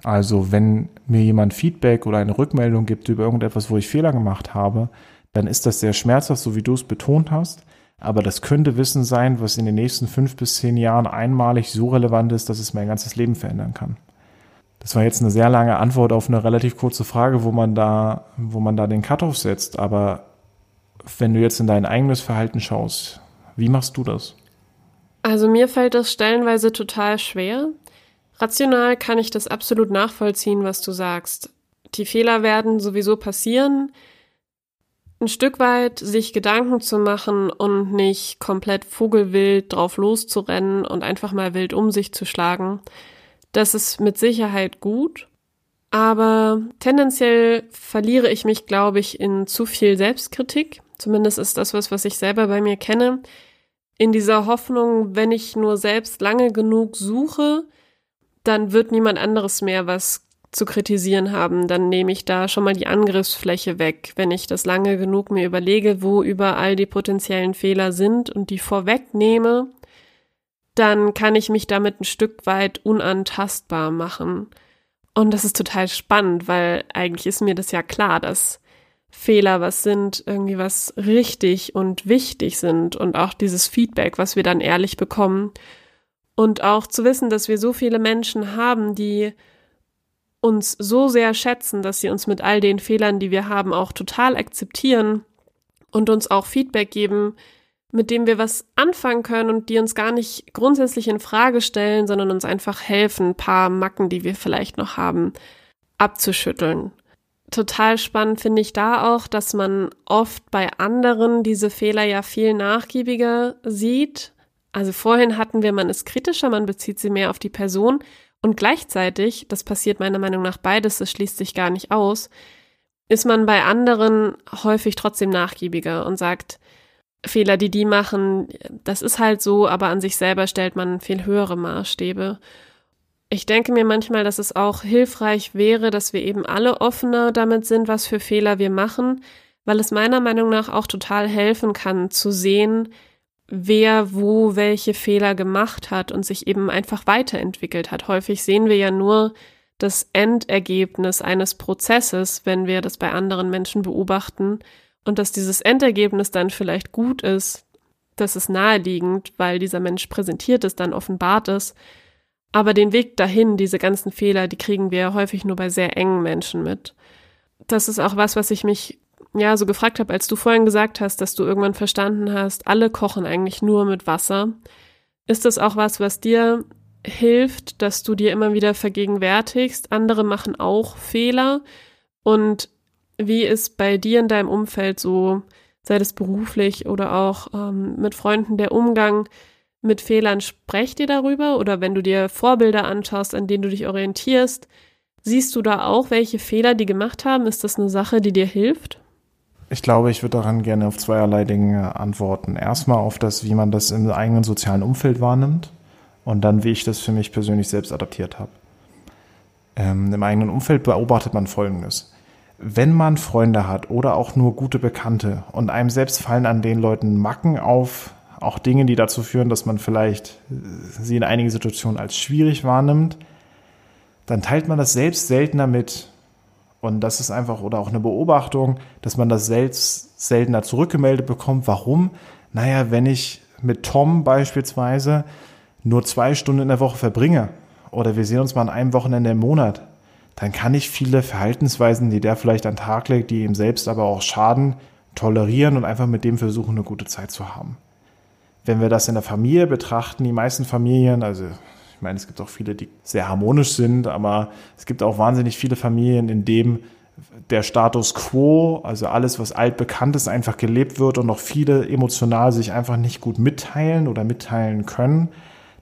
Also wenn mir jemand Feedback oder eine Rückmeldung gibt über irgendetwas, wo ich Fehler gemacht habe, dann ist das sehr schmerzhaft, so wie du es betont hast. Aber das könnte Wissen sein, was in den nächsten fünf bis zehn Jahren einmalig so relevant ist, dass es mein ganzes Leben verändern kann. Das war jetzt eine sehr lange Antwort auf eine relativ kurze Frage, wo man da, wo man da den Cut-off setzt. Aber wenn du jetzt in dein eigenes Verhalten schaust, wie machst du das? Also mir fällt das stellenweise total schwer. Rational kann ich das absolut nachvollziehen, was du sagst. Die Fehler werden sowieso passieren. Ein Stück weit sich Gedanken zu machen und nicht komplett vogelwild drauf loszurennen und einfach mal wild um sich zu schlagen das ist mit Sicherheit gut, aber tendenziell verliere ich mich, glaube ich, in zu viel Selbstkritik. Zumindest ist das was, was ich selber bei mir kenne. In dieser Hoffnung, wenn ich nur selbst lange genug suche, dann wird niemand anderes mehr was zu kritisieren haben. Dann nehme ich da schon mal die Angriffsfläche weg, wenn ich das lange genug mir überlege, wo überall die potenziellen Fehler sind und die vorwegnehme dann kann ich mich damit ein Stück weit unantastbar machen. Und das ist total spannend, weil eigentlich ist mir das ja klar, dass Fehler was sind, irgendwie was richtig und wichtig sind und auch dieses Feedback, was wir dann ehrlich bekommen. Und auch zu wissen, dass wir so viele Menschen haben, die uns so sehr schätzen, dass sie uns mit all den Fehlern, die wir haben, auch total akzeptieren und uns auch Feedback geben, mit dem wir was anfangen können und die uns gar nicht grundsätzlich in Frage stellen, sondern uns einfach helfen, ein paar Macken, die wir vielleicht noch haben, abzuschütteln. Total spannend finde ich da auch, dass man oft bei anderen diese Fehler ja viel nachgiebiger sieht. Also vorhin hatten wir, man ist kritischer, man bezieht sie mehr auf die Person und gleichzeitig, das passiert meiner Meinung nach beides, das schließt sich gar nicht aus, ist man bei anderen häufig trotzdem nachgiebiger und sagt, Fehler, die die machen, das ist halt so, aber an sich selber stellt man viel höhere Maßstäbe. Ich denke mir manchmal, dass es auch hilfreich wäre, dass wir eben alle offener damit sind, was für Fehler wir machen, weil es meiner Meinung nach auch total helfen kann zu sehen, wer wo welche Fehler gemacht hat und sich eben einfach weiterentwickelt hat. Häufig sehen wir ja nur das Endergebnis eines Prozesses, wenn wir das bei anderen Menschen beobachten und dass dieses Endergebnis dann vielleicht gut ist, das ist naheliegend, weil dieser Mensch präsentiert ist, dann offenbart ist. Aber den Weg dahin, diese ganzen Fehler, die kriegen wir häufig nur bei sehr engen Menschen mit. Das ist auch was, was ich mich ja so gefragt habe, als du vorhin gesagt hast, dass du irgendwann verstanden hast, alle kochen eigentlich nur mit Wasser. Ist das auch was, was dir hilft, dass du dir immer wieder vergegenwärtigst, andere machen auch Fehler und wie ist bei dir in deinem Umfeld so, sei das beruflich oder auch ähm, mit Freunden der Umgang mit Fehlern, sprecht ihr darüber oder wenn du dir Vorbilder anschaust, an denen du dich orientierst, siehst du da auch, welche Fehler die gemacht haben? Ist das eine Sache, die dir hilft? Ich glaube, ich würde daran gerne auf zweierlei Dinge antworten. Erstmal auf das, wie man das im eigenen sozialen Umfeld wahrnimmt und dann, wie ich das für mich persönlich selbst adaptiert habe. Ähm, Im eigenen Umfeld beobachtet man Folgendes. Wenn man Freunde hat oder auch nur gute Bekannte und einem selbst fallen an den Leuten Macken auf, auch Dinge, die dazu führen, dass man vielleicht äh, sie in einigen Situationen als schwierig wahrnimmt, dann teilt man das selbst seltener mit. Und das ist einfach, oder auch eine Beobachtung, dass man das selbst seltener zurückgemeldet bekommt. Warum? Naja, wenn ich mit Tom beispielsweise nur zwei Stunden in der Woche verbringe oder wir sehen uns mal an einem Wochenende im Monat, dann kann ich viele Verhaltensweisen, die der vielleicht an den Tag legt, die ihm selbst aber auch schaden, tolerieren und einfach mit dem versuchen, eine gute Zeit zu haben. Wenn wir das in der Familie betrachten, die meisten Familien, also ich meine, es gibt auch viele, die sehr harmonisch sind, aber es gibt auch wahnsinnig viele Familien, in denen der Status quo, also alles, was altbekannt ist, einfach gelebt wird und noch viele emotional sich einfach nicht gut mitteilen oder mitteilen können.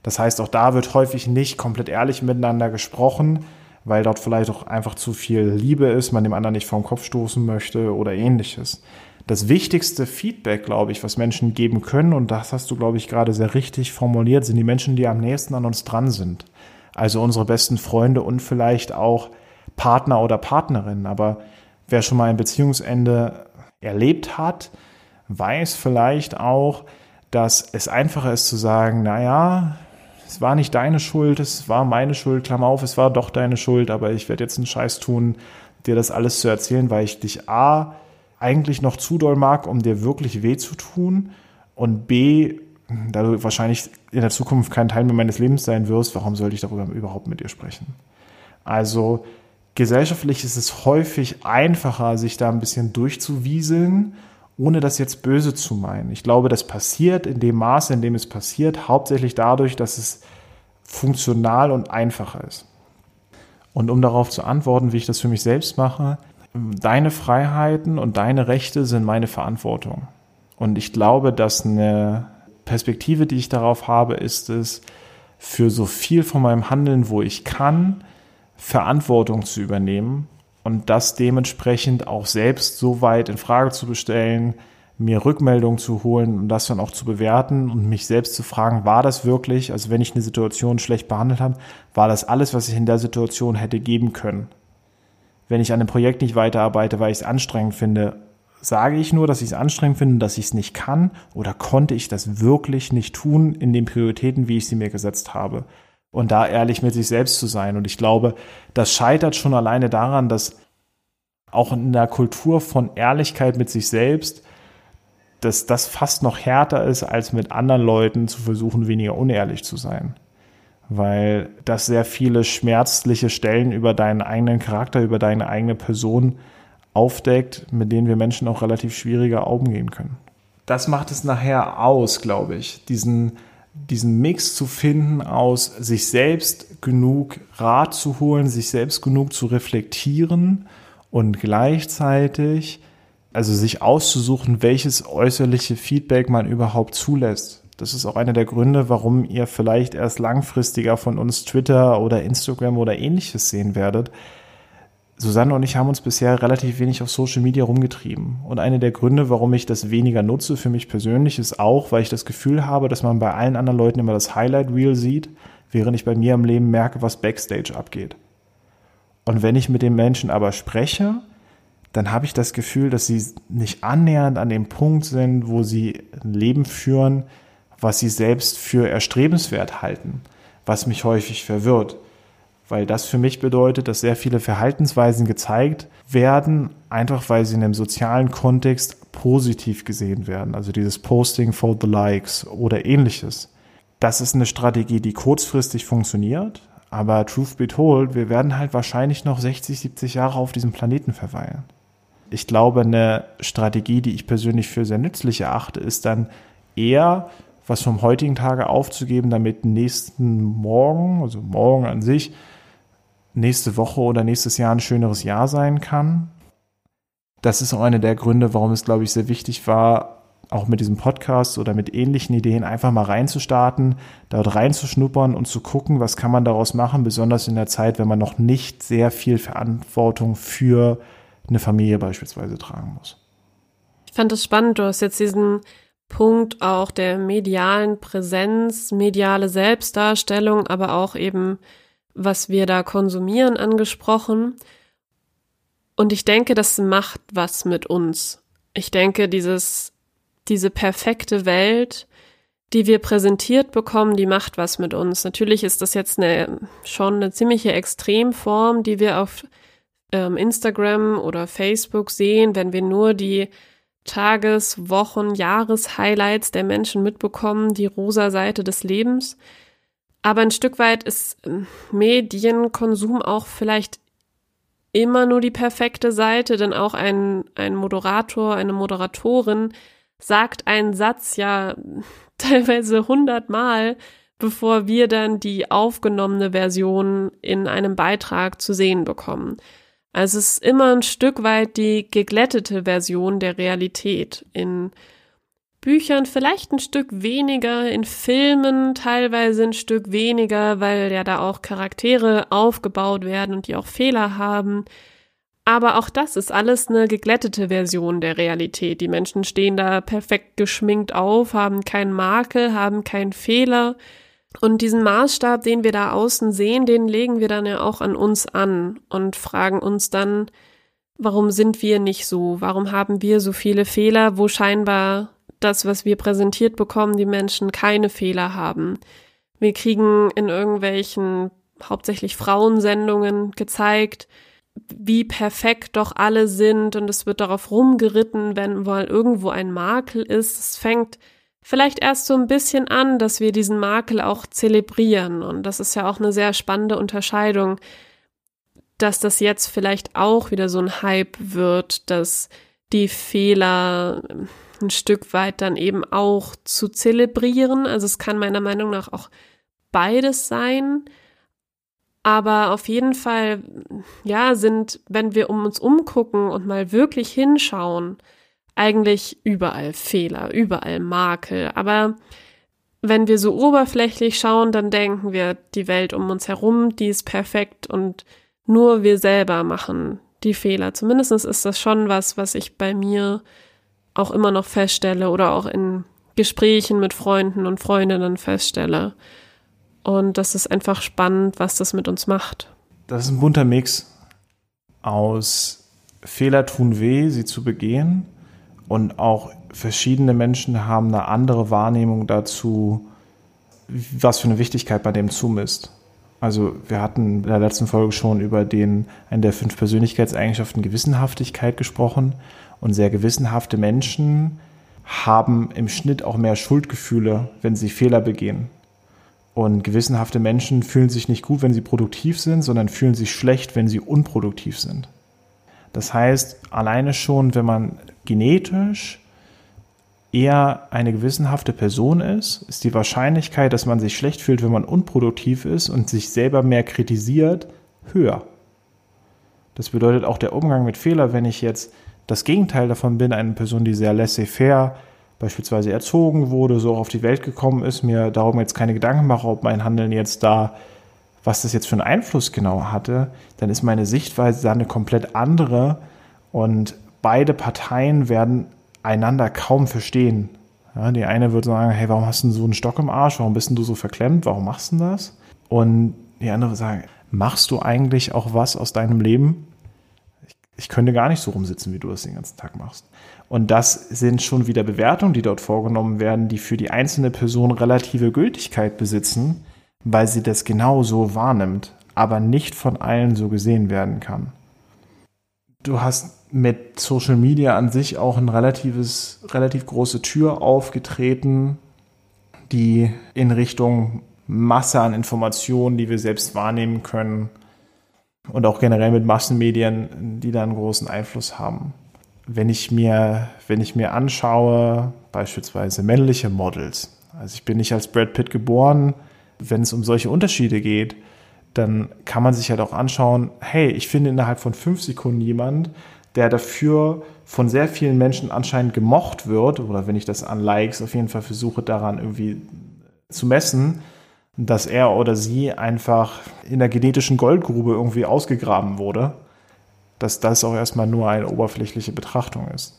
Das heißt, auch da wird häufig nicht komplett ehrlich miteinander gesprochen, weil dort vielleicht auch einfach zu viel Liebe ist, man dem anderen nicht vom Kopf stoßen möchte oder ähnliches. Das wichtigste Feedback, glaube ich, was Menschen geben können, und das hast du, glaube ich, gerade sehr richtig formuliert, sind die Menschen, die am nächsten an uns dran sind. Also unsere besten Freunde und vielleicht auch Partner oder Partnerinnen. Aber wer schon mal ein Beziehungsende erlebt hat, weiß vielleicht auch, dass es einfacher ist zu sagen, naja, es war nicht deine Schuld, es war meine Schuld, Klammer auf, es war doch deine Schuld, aber ich werde jetzt einen Scheiß tun, dir das alles zu erzählen, weil ich dich A eigentlich noch zu doll mag, um dir wirklich weh zu tun und B, da du wahrscheinlich in der Zukunft kein Teil mehr meines Lebens sein wirst, warum sollte ich darüber überhaupt mit dir sprechen? Also gesellschaftlich ist es häufig einfacher, sich da ein bisschen durchzuwieseln ohne das jetzt böse zu meinen. Ich glaube, das passiert in dem Maße, in dem es passiert, hauptsächlich dadurch, dass es funktional und einfacher ist. Und um darauf zu antworten, wie ich das für mich selbst mache, deine Freiheiten und deine Rechte sind meine Verantwortung. Und ich glaube, dass eine Perspektive, die ich darauf habe, ist es, für so viel von meinem Handeln, wo ich kann, Verantwortung zu übernehmen und das dementsprechend auch selbst so weit in Frage zu bestellen, mir Rückmeldungen zu holen und das dann auch zu bewerten und mich selbst zu fragen, war das wirklich, also wenn ich eine Situation schlecht behandelt habe, war das alles, was ich in der Situation hätte geben können? Wenn ich an einem Projekt nicht weiterarbeite, weil ich es anstrengend finde, sage ich nur, dass ich es anstrengend finde, dass ich es nicht kann oder konnte ich das wirklich nicht tun in den Prioritäten, wie ich sie mir gesetzt habe? Und da ehrlich mit sich selbst zu sein. Und ich glaube, das scheitert schon alleine daran, dass auch in der Kultur von Ehrlichkeit mit sich selbst, dass das fast noch härter ist, als mit anderen Leuten zu versuchen, weniger unehrlich zu sein. Weil das sehr viele schmerzliche Stellen über deinen eigenen Charakter, über deine eigene Person aufdeckt, mit denen wir Menschen auch relativ schwieriger umgehen können. Das macht es nachher aus, glaube ich, diesen, diesen Mix zu finden aus sich selbst genug Rat zu holen, sich selbst genug zu reflektieren und gleichzeitig also sich auszusuchen, welches äußerliche Feedback man überhaupt zulässt. Das ist auch einer der Gründe, warum ihr vielleicht erst langfristiger von uns Twitter oder Instagram oder ähnliches sehen werdet, Susanne und ich haben uns bisher relativ wenig auf Social Media rumgetrieben. Und einer der Gründe, warum ich das weniger nutze für mich persönlich, ist auch, weil ich das Gefühl habe, dass man bei allen anderen Leuten immer das Highlight Reel sieht, während ich bei mir im Leben merke, was Backstage abgeht. Und wenn ich mit den Menschen aber spreche, dann habe ich das Gefühl, dass sie nicht annähernd an dem Punkt sind, wo sie ein Leben führen, was sie selbst für erstrebenswert halten, was mich häufig verwirrt weil das für mich bedeutet, dass sehr viele Verhaltensweisen gezeigt werden, einfach weil sie in einem sozialen Kontext positiv gesehen werden. Also dieses Posting for the Likes oder ähnliches. Das ist eine Strategie, die kurzfristig funktioniert, aber truth be told, wir werden halt wahrscheinlich noch 60, 70 Jahre auf diesem Planeten verweilen. Ich glaube, eine Strategie, die ich persönlich für sehr nützlich erachte, ist dann eher was vom heutigen Tage aufzugeben, damit nächsten Morgen, also morgen an sich, nächste Woche oder nächstes Jahr ein schöneres Jahr sein kann. Das ist auch einer der Gründe, warum es, glaube ich, sehr wichtig war, auch mit diesem Podcast oder mit ähnlichen Ideen einfach mal reinzustarten, dort reinzuschnuppern und zu gucken, was kann man daraus machen, besonders in der Zeit, wenn man noch nicht sehr viel Verantwortung für eine Familie beispielsweise tragen muss. Ich fand das spannend. Du hast jetzt diesen Punkt auch der medialen Präsenz, mediale Selbstdarstellung, aber auch eben was wir da konsumieren, angesprochen. Und ich denke, das macht was mit uns. Ich denke, dieses, diese perfekte Welt, die wir präsentiert bekommen, die macht was mit uns. Natürlich ist das jetzt eine, schon eine ziemliche Extremform, die wir auf ähm, Instagram oder Facebook sehen, wenn wir nur die Tages-, Wochen-, Jahres-Highlights der Menschen mitbekommen, die rosa Seite des Lebens. Aber ein Stück weit ist ähm, Medienkonsum auch vielleicht immer nur die perfekte Seite, denn auch ein, ein Moderator, eine Moderatorin sagt einen Satz ja [LAUGHS] teilweise hundertmal, bevor wir dann die aufgenommene Version in einem Beitrag zu sehen bekommen. Also es ist immer ein Stück weit die geglättete Version der Realität in Büchern vielleicht ein Stück weniger, in Filmen teilweise ein Stück weniger, weil ja da auch Charaktere aufgebaut werden und die auch Fehler haben. Aber auch das ist alles eine geglättete Version der Realität. Die Menschen stehen da perfekt geschminkt auf, haben keinen Makel, haben keinen Fehler. Und diesen Maßstab, den wir da außen sehen, den legen wir dann ja auch an uns an und fragen uns dann, warum sind wir nicht so? Warum haben wir so viele Fehler, wo scheinbar das, was wir präsentiert bekommen, die Menschen keine Fehler haben. Wir kriegen in irgendwelchen hauptsächlich Frauensendungen gezeigt, wie perfekt doch alle sind und es wird darauf rumgeritten, wenn mal irgendwo ein Makel ist. Es fängt vielleicht erst so ein bisschen an, dass wir diesen Makel auch zelebrieren und das ist ja auch eine sehr spannende Unterscheidung, dass das jetzt vielleicht auch wieder so ein Hype wird, dass die Fehler ein Stück weit dann eben auch zu zelebrieren. Also es kann meiner Meinung nach auch beides sein. Aber auf jeden Fall, ja, sind, wenn wir um uns umgucken und mal wirklich hinschauen, eigentlich überall Fehler, überall Makel. Aber wenn wir so oberflächlich schauen, dann denken wir, die Welt um uns herum, die ist perfekt und nur wir selber machen die Fehler. Zumindest ist das schon was, was ich bei mir auch immer noch feststelle oder auch in Gesprächen mit Freunden und Freundinnen feststelle. Und das ist einfach spannend, was das mit uns macht. Das ist ein bunter Mix aus Fehler tun weh, sie zu begehen, Und auch verschiedene Menschen haben eine andere Wahrnehmung dazu, was für eine Wichtigkeit bei dem zumisst. Also wir hatten in der letzten Folge schon über den, einen der fünf Persönlichkeitseigenschaften Gewissenhaftigkeit gesprochen. Und sehr gewissenhafte Menschen haben im Schnitt auch mehr Schuldgefühle, wenn sie Fehler begehen. Und gewissenhafte Menschen fühlen sich nicht gut, wenn sie produktiv sind, sondern fühlen sich schlecht, wenn sie unproduktiv sind. Das heißt, alleine schon, wenn man genetisch eher eine gewissenhafte Person ist, ist die Wahrscheinlichkeit, dass man sich schlecht fühlt, wenn man unproduktiv ist und sich selber mehr kritisiert, höher. Das bedeutet auch der Umgang mit Fehler, wenn ich jetzt das Gegenteil davon bin, eine Person, die sehr laissez-faire beispielsweise erzogen wurde, so auf die Welt gekommen ist, mir darum jetzt keine Gedanken mache, ob mein Handeln jetzt da, was das jetzt für einen Einfluss genau hatte, dann ist meine Sichtweise da eine komplett andere und beide Parteien werden einander kaum verstehen. Ja, die eine wird sagen, hey, warum hast du so einen Stock im Arsch? Warum bist du so verklemmt? Warum machst du das? Und die andere wird sagen, machst du eigentlich auch was aus deinem Leben? Ich, ich könnte gar nicht so rumsitzen, wie du das den ganzen Tag machst. Und das sind schon wieder Bewertungen, die dort vorgenommen werden, die für die einzelne Person relative Gültigkeit besitzen, weil sie das genau so wahrnimmt, aber nicht von allen so gesehen werden kann. Du hast mit Social Media an sich auch ein relatives, relativ große Tür aufgetreten, die in Richtung Masse an Informationen, die wir selbst wahrnehmen können und auch generell mit Massenmedien, die da einen großen Einfluss haben wenn ich mir, wenn ich mir anschaue, beispielsweise männliche Models, also ich bin nicht als Brad Pitt geboren, wenn es um solche Unterschiede geht, dann kann man sich halt auch anschauen, hey, ich finde innerhalb von fünf Sekunden jemand, der dafür von sehr vielen Menschen anscheinend gemocht wird, oder wenn ich das an Likes auf jeden Fall versuche daran irgendwie zu messen, dass er oder sie einfach in der genetischen Goldgrube irgendwie ausgegraben wurde dass das auch erstmal nur eine oberflächliche Betrachtung ist.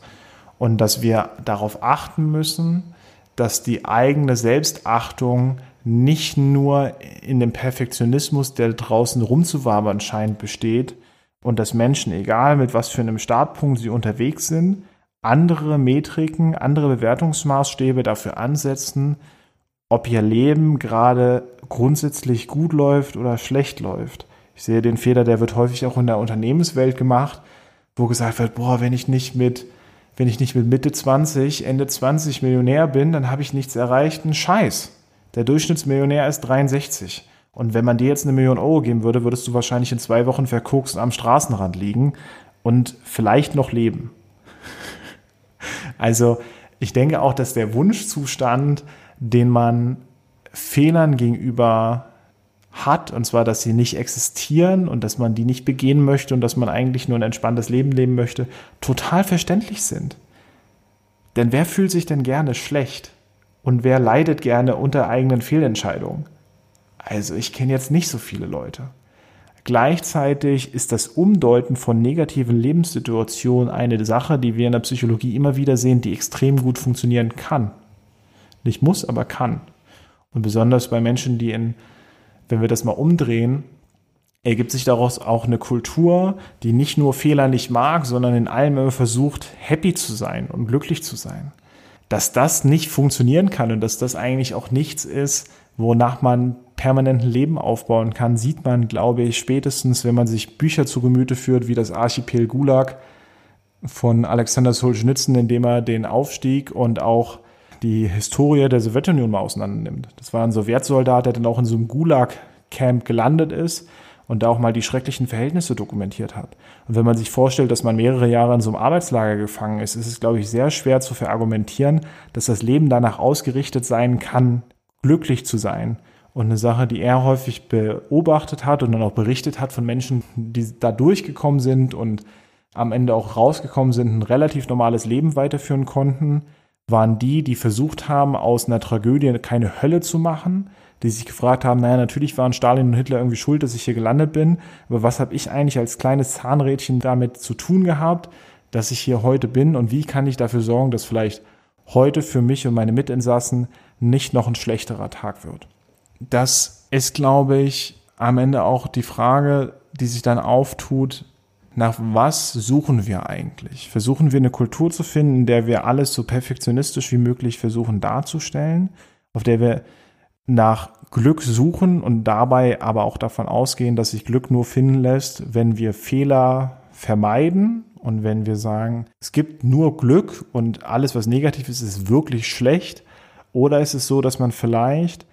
Und dass wir darauf achten müssen, dass die eigene Selbstachtung nicht nur in dem Perfektionismus, der draußen rumzuwabern scheint, besteht und dass Menschen, egal mit was für einem Startpunkt sie unterwegs sind, andere Metriken, andere Bewertungsmaßstäbe dafür ansetzen, ob ihr Leben gerade grundsätzlich gut läuft oder schlecht läuft. Ich sehe den Fehler, der wird häufig auch in der Unternehmenswelt gemacht, wo gesagt wird, boah, wenn ich nicht mit, wenn ich nicht mit Mitte 20, Ende 20 Millionär bin, dann habe ich nichts erreicht. Ein Scheiß. Der Durchschnittsmillionär ist 63. Und wenn man dir jetzt eine Million Euro geben würde, würdest du wahrscheinlich in zwei Wochen verkokst am Straßenrand liegen und vielleicht noch leben. Also ich denke auch, dass der Wunschzustand, den man Fehlern gegenüber hat, und zwar, dass sie nicht existieren und dass man die nicht begehen möchte und dass man eigentlich nur ein entspanntes Leben leben möchte, total verständlich sind. Denn wer fühlt sich denn gerne schlecht? Und wer leidet gerne unter eigenen Fehlentscheidungen? Also ich kenne jetzt nicht so viele Leute. Gleichzeitig ist das Umdeuten von negativen Lebenssituationen eine Sache, die wir in der Psychologie immer wieder sehen, die extrem gut funktionieren kann. Nicht muss, aber kann. Und besonders bei Menschen, die in wenn wir das mal umdrehen, ergibt sich daraus auch eine Kultur, die nicht nur Fehler nicht mag, sondern in allem immer versucht, happy zu sein und glücklich zu sein. Dass das nicht funktionieren kann und dass das eigentlich auch nichts ist, wonach man permanenten Leben aufbauen kann, sieht man, glaube ich, spätestens, wenn man sich Bücher zu Gemüte führt, wie das Archipel Gulag von Alexander Solzhenitsyn, in dem er den Aufstieg und auch die Historie der Sowjetunion mal auseinander nimmt. Das war ein Sowjetsoldat, der dann auch in so einem Gulag-Camp gelandet ist und da auch mal die schrecklichen Verhältnisse dokumentiert hat. Und wenn man sich vorstellt, dass man mehrere Jahre in so einem Arbeitslager gefangen ist, ist es, glaube ich, sehr schwer zu verargumentieren, dass das Leben danach ausgerichtet sein kann, glücklich zu sein. Und eine Sache, die er häufig beobachtet hat und dann auch berichtet hat von Menschen, die da durchgekommen sind und am Ende auch rausgekommen sind, ein relativ normales Leben weiterführen konnten, waren die, die versucht haben, aus einer Tragödie keine Hölle zu machen, die sich gefragt haben, naja, natürlich waren Stalin und Hitler irgendwie schuld, dass ich hier gelandet bin, aber was habe ich eigentlich als kleines Zahnrädchen damit zu tun gehabt, dass ich hier heute bin und wie kann ich dafür sorgen, dass vielleicht heute für mich und meine Mitinsassen nicht noch ein schlechterer Tag wird. Das ist, glaube ich, am Ende auch die Frage, die sich dann auftut, nach was suchen wir eigentlich? Versuchen wir eine Kultur zu finden, in der wir alles so perfektionistisch wie möglich versuchen darzustellen, auf der wir nach Glück suchen und dabei aber auch davon ausgehen, dass sich Glück nur finden lässt, wenn wir Fehler vermeiden und wenn wir sagen, es gibt nur Glück und alles, was negativ ist, ist wirklich schlecht. Oder ist es so, dass man vielleicht,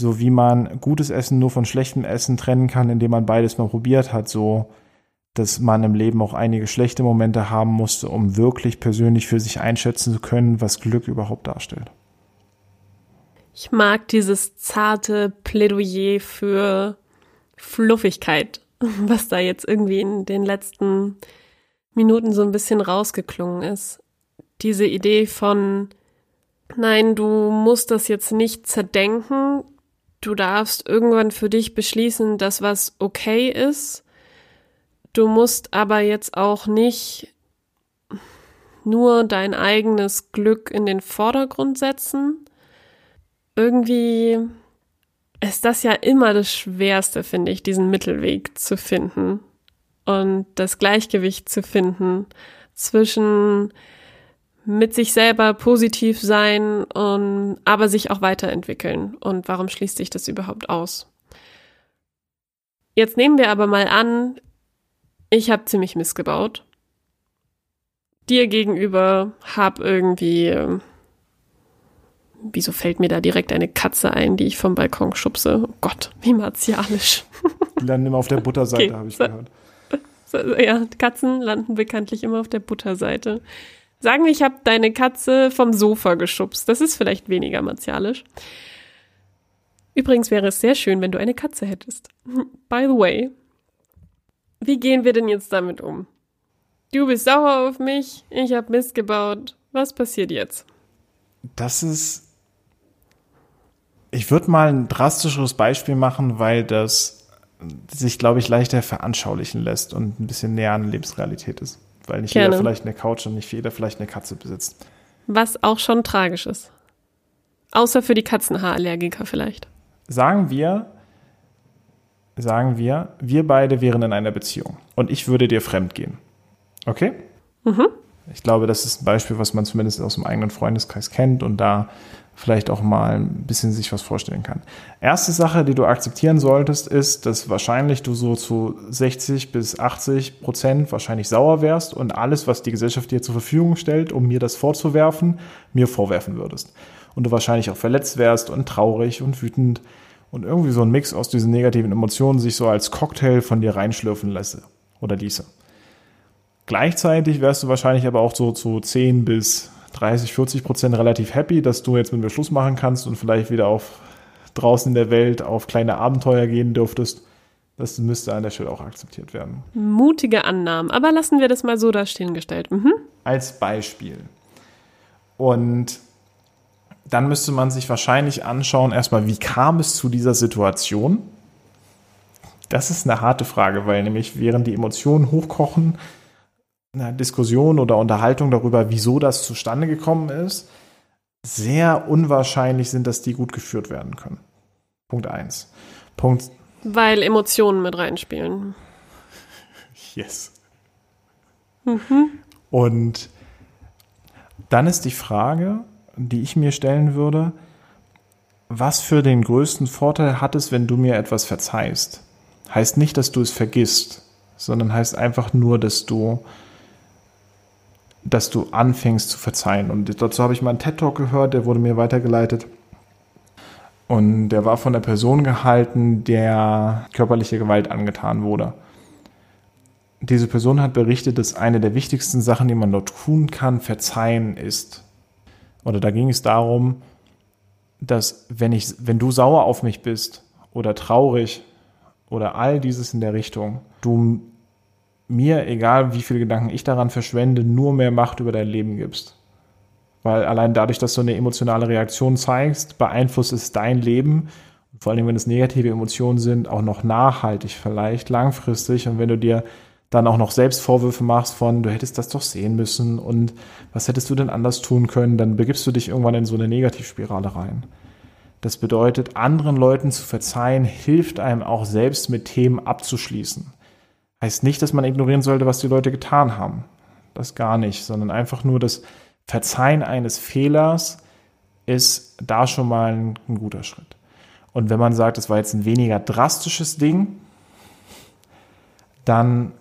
so wie man gutes Essen nur von schlechtem Essen trennen kann, indem man beides mal probiert hat, so dass man im Leben auch einige schlechte Momente haben musste, um wirklich persönlich für sich einschätzen zu können, was Glück überhaupt darstellt. Ich mag dieses zarte Plädoyer für Fluffigkeit, [LAUGHS] was da jetzt irgendwie in den letzten Minuten so ein bisschen rausgeklungen ist. Diese Idee von, nein, du musst das jetzt nicht zerdenken, du darfst irgendwann für dich beschließen, dass was okay ist Du musst aber jetzt auch nicht nur dein eigenes Glück in den Vordergrund setzen. Irgendwie ist das ja immer das Schwerste, finde ich, diesen Mittelweg zu finden und das Gleichgewicht zu finden zwischen mit sich selber positiv sein und aber sich auch weiterentwickeln. Und warum schließt sich das überhaupt aus? Jetzt nehmen wir aber mal an, ich habe ziemlich missgebaut. Dir gegenüber hab irgendwie. Wieso fällt mir da direkt eine Katze ein, die ich vom Balkon schubse? Oh Gott, wie martialisch. Die landen immer auf der Butterseite, okay, habe ich gehört. Ja, Katzen landen bekanntlich immer auf der Butterseite. Sagen wir, ich habe deine Katze vom Sofa geschubst. Das ist vielleicht weniger martialisch. Übrigens wäre es sehr schön, wenn du eine Katze hättest. [LAUGHS] By the way, wie gehen wir denn jetzt damit um? Du bist sauer auf mich, ich habe Mist gebaut. Was passiert jetzt? Das ist. Ich würde mal ein drastischeres Beispiel machen, weil das sich, glaube ich, leichter veranschaulichen lässt und ein bisschen näher an Lebensrealität ist. Weil nicht Gerne. jeder vielleicht eine Couch und nicht jeder vielleicht eine Katze besitzt. Was auch schon tragisch ist. Außer für die Katzenhaarallergiker vielleicht. Sagen wir, sagen wir, wir beide wären in einer Beziehung und ich würde dir fremd gehen. Okay? Mhm. Ich glaube, das ist ein Beispiel, was man zumindest aus dem eigenen Freundeskreis kennt und da vielleicht auch mal ein bisschen sich was vorstellen kann. Erste Sache, die du akzeptieren solltest, ist, dass wahrscheinlich du so zu 60 bis 80 Prozent wahrscheinlich sauer wärst und alles, was die Gesellschaft dir zur Verfügung stellt, um mir das vorzuwerfen, mir vorwerfen würdest. Und du wahrscheinlich auch verletzt wärst und traurig und wütend und irgendwie so ein Mix aus diesen negativen Emotionen sich so als Cocktail von dir reinschlürfen lasse oder ließe. Gleichzeitig wärst du wahrscheinlich aber auch so zu 10 bis 30, 40 Prozent relativ happy, dass du jetzt mit mir Schluss machen kannst und vielleicht wieder auf draußen in der Welt auf kleine Abenteuer gehen dürftest. Das müsste an der Stelle auch akzeptiert werden. Mutige Annahmen, aber lassen wir das mal so da stehen gestellt. Mhm. Als Beispiel. Und dann müsste man sich wahrscheinlich anschauen, erstmal, wie kam es zu dieser Situation? Das ist eine harte Frage, weil nämlich während die Emotionen hochkochen, eine Diskussion oder Unterhaltung darüber, wieso das zustande gekommen ist, sehr unwahrscheinlich sind, dass die gut geführt werden können. Punkt 1. Punkt. Weil Emotionen mit reinspielen. Yes. Mhm. Und dann ist die Frage, die ich mir stellen würde, was für den größten Vorteil hat es, wenn du mir etwas verzeihst? Heißt nicht, dass du es vergisst, sondern heißt einfach nur, dass du, dass du anfängst zu verzeihen. Und dazu habe ich mal einen TED-Talk gehört, der wurde mir weitergeleitet. Und der war von der Person gehalten, der körperliche Gewalt angetan wurde. Diese Person hat berichtet, dass eine der wichtigsten Sachen, die man dort tun kann, verzeihen ist oder da ging es darum, dass wenn ich, wenn du sauer auf mich bist oder traurig oder all dieses in der Richtung, du mir, egal wie viele Gedanken ich daran verschwende, nur mehr Macht über dein Leben gibst. Weil allein dadurch, dass du eine emotionale Reaktion zeigst, beeinflusst es dein Leben. Vor allem, wenn es negative Emotionen sind, auch noch nachhaltig vielleicht, langfristig. Und wenn du dir dann auch noch selbst Vorwürfe machst von, du hättest das doch sehen müssen und was hättest du denn anders tun können, dann begibst du dich irgendwann in so eine Negativspirale rein. Das bedeutet, anderen Leuten zu verzeihen, hilft einem auch selbst mit Themen abzuschließen. Heißt nicht, dass man ignorieren sollte, was die Leute getan haben. Das gar nicht, sondern einfach nur das Verzeihen eines Fehlers ist da schon mal ein, ein guter Schritt. Und wenn man sagt, es war jetzt ein weniger drastisches Ding, dann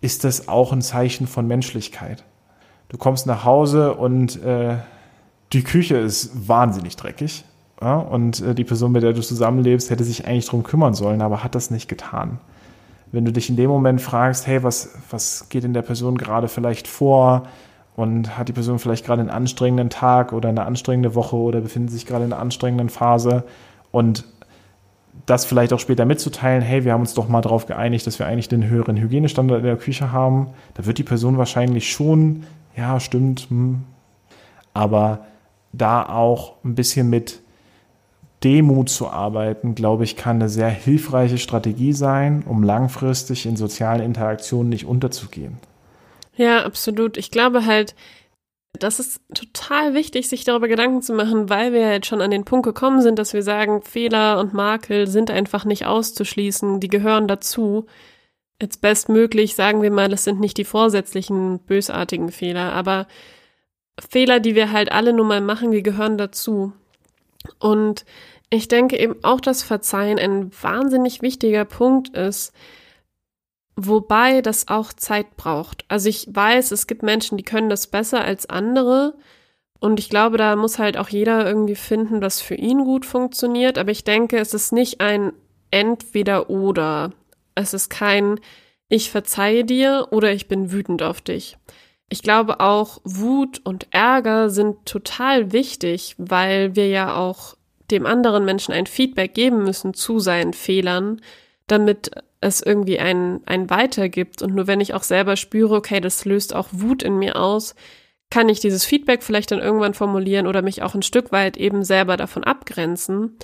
ist das auch ein Zeichen von Menschlichkeit. Du kommst nach Hause und äh, die Küche ist wahnsinnig dreckig. Ja? Und äh, die Person, mit der du zusammenlebst, hätte sich eigentlich darum kümmern sollen, aber hat das nicht getan. Wenn du dich in dem Moment fragst, hey, was, was geht in der Person gerade vielleicht vor? Und hat die Person vielleicht gerade einen anstrengenden Tag oder eine anstrengende Woche oder befindet sich gerade in einer anstrengenden Phase? Und das vielleicht auch später mitzuteilen, hey, wir haben uns doch mal darauf geeinigt, dass wir eigentlich den höheren Hygienestandard in der Küche haben, da wird die Person wahrscheinlich schon, ja, stimmt, hm, aber da auch ein bisschen mit Demut zu arbeiten, glaube ich, kann eine sehr hilfreiche Strategie sein, um langfristig in sozialen Interaktionen nicht unterzugehen. Ja, absolut. Ich glaube halt, das ist total wichtig, sich darüber Gedanken zu machen, weil wir jetzt schon an den Punkt gekommen sind, dass wir sagen, Fehler und Makel sind einfach nicht auszuschließen, die gehören dazu. Jetzt bestmöglich sagen wir mal, das sind nicht die vorsätzlichen, bösartigen Fehler, aber Fehler, die wir halt alle nun mal machen, die gehören dazu. Und ich denke eben auch, dass Verzeihen ein wahnsinnig wichtiger Punkt ist, wobei das auch Zeit braucht. Also ich weiß, es gibt Menschen, die können das besser als andere. Und ich glaube, da muss halt auch jeder irgendwie finden, was für ihn gut funktioniert. Aber ich denke, es ist nicht ein entweder oder. Es ist kein ich verzeihe dir oder ich bin wütend auf dich. Ich glaube auch Wut und Ärger sind total wichtig, weil wir ja auch dem anderen Menschen ein Feedback geben müssen zu seinen Fehlern, damit es irgendwie ein, ein Weiter gibt. Und nur wenn ich auch selber spüre, okay, das löst auch Wut in mir aus, kann ich dieses Feedback vielleicht dann irgendwann formulieren oder mich auch ein Stück weit eben selber davon abgrenzen.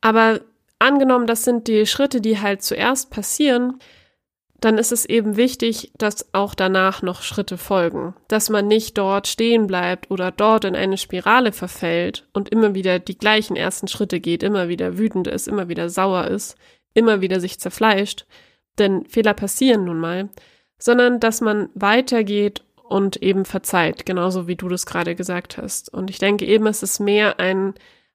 Aber angenommen, das sind die Schritte, die halt zuerst passieren, dann ist es eben wichtig, dass auch danach noch Schritte folgen, dass man nicht dort stehen bleibt oder dort in eine Spirale verfällt und immer wieder die gleichen ersten Schritte geht, immer wieder wütend ist, immer wieder sauer ist, immer wieder sich zerfleischt, denn Fehler passieren nun mal, sondern dass man weitergeht und eben verzeiht, genauso wie du das gerade gesagt hast. Und ich denke eben, es ist mehr ein,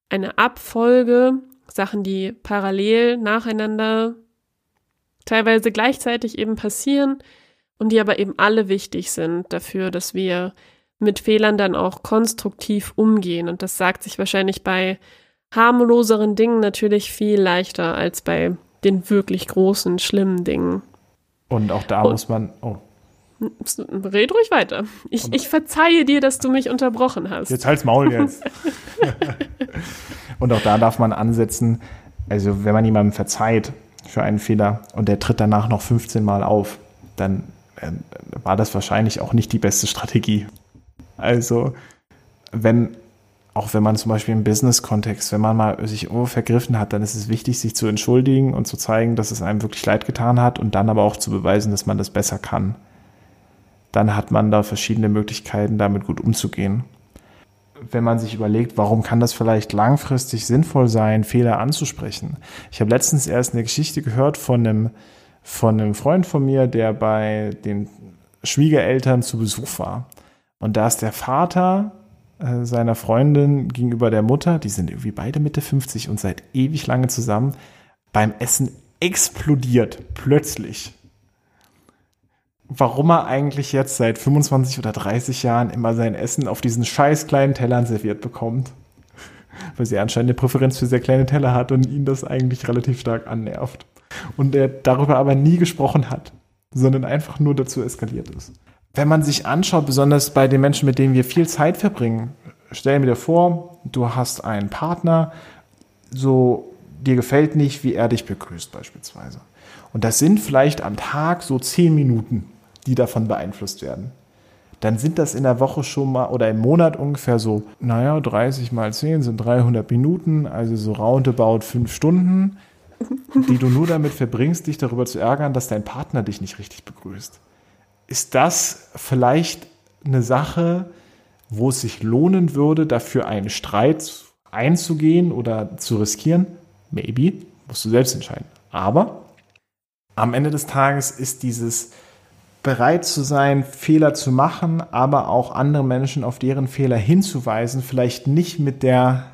eine Abfolge, Sachen, die parallel nacheinander teilweise gleichzeitig eben passieren und die aber eben alle wichtig sind dafür, dass wir mit Fehlern dann auch konstruktiv umgehen. Und das sagt sich wahrscheinlich bei harmloseren Dingen natürlich viel leichter als bei den wirklich großen, schlimmen Dingen. Und auch da und, muss man. Oh. Red ruhig weiter. Ich, ich verzeihe dir, dass du mich unterbrochen hast. Jetzt halt's Maul jetzt. [LAUGHS] und auch da darf man ansetzen, also wenn man jemandem verzeiht, für einen Fehler und der tritt danach noch 15 Mal auf, dann äh, war das wahrscheinlich auch nicht die beste Strategie. Also, wenn, auch wenn man zum Beispiel im Business-Kontext, wenn man mal sich irgendwo vergriffen hat, dann ist es wichtig, sich zu entschuldigen und zu zeigen, dass es einem wirklich leid getan hat und dann aber auch zu beweisen, dass man das besser kann. Dann hat man da verschiedene Möglichkeiten, damit gut umzugehen wenn man sich überlegt, warum kann das vielleicht langfristig sinnvoll sein, Fehler anzusprechen. Ich habe letztens erst eine Geschichte gehört von einem, von einem Freund von mir, der bei den Schwiegereltern zu Besuch war. Und da ist der Vater äh, seiner Freundin gegenüber der Mutter, die sind irgendwie beide Mitte 50 und seit ewig lange zusammen, beim Essen explodiert, plötzlich warum er eigentlich jetzt seit 25 oder 30 Jahren immer sein Essen auf diesen scheiß kleinen Tellern serviert bekommt. Weil sie anscheinend eine Präferenz für sehr kleine Teller hat und ihn das eigentlich relativ stark annervt. Und er darüber aber nie gesprochen hat, sondern einfach nur dazu eskaliert ist. Wenn man sich anschaut, besonders bei den Menschen, mit denen wir viel Zeit verbringen, stell mir dir vor, du hast einen Partner, so dir gefällt nicht, wie er dich begrüßt beispielsweise. Und das sind vielleicht am Tag so zehn Minuten die davon beeinflusst werden. Dann sind das in der Woche schon mal oder im Monat ungefähr so, naja, 30 mal 10 sind 300 Minuten, also so roundabout fünf Stunden, [LAUGHS] die du nur damit verbringst, dich darüber zu ärgern, dass dein Partner dich nicht richtig begrüßt. Ist das vielleicht eine Sache, wo es sich lohnen würde, dafür einen Streit einzugehen oder zu riskieren? Maybe, musst du selbst entscheiden. Aber am Ende des Tages ist dieses bereit zu sein, Fehler zu machen, aber auch andere Menschen auf deren Fehler hinzuweisen, vielleicht nicht mit der,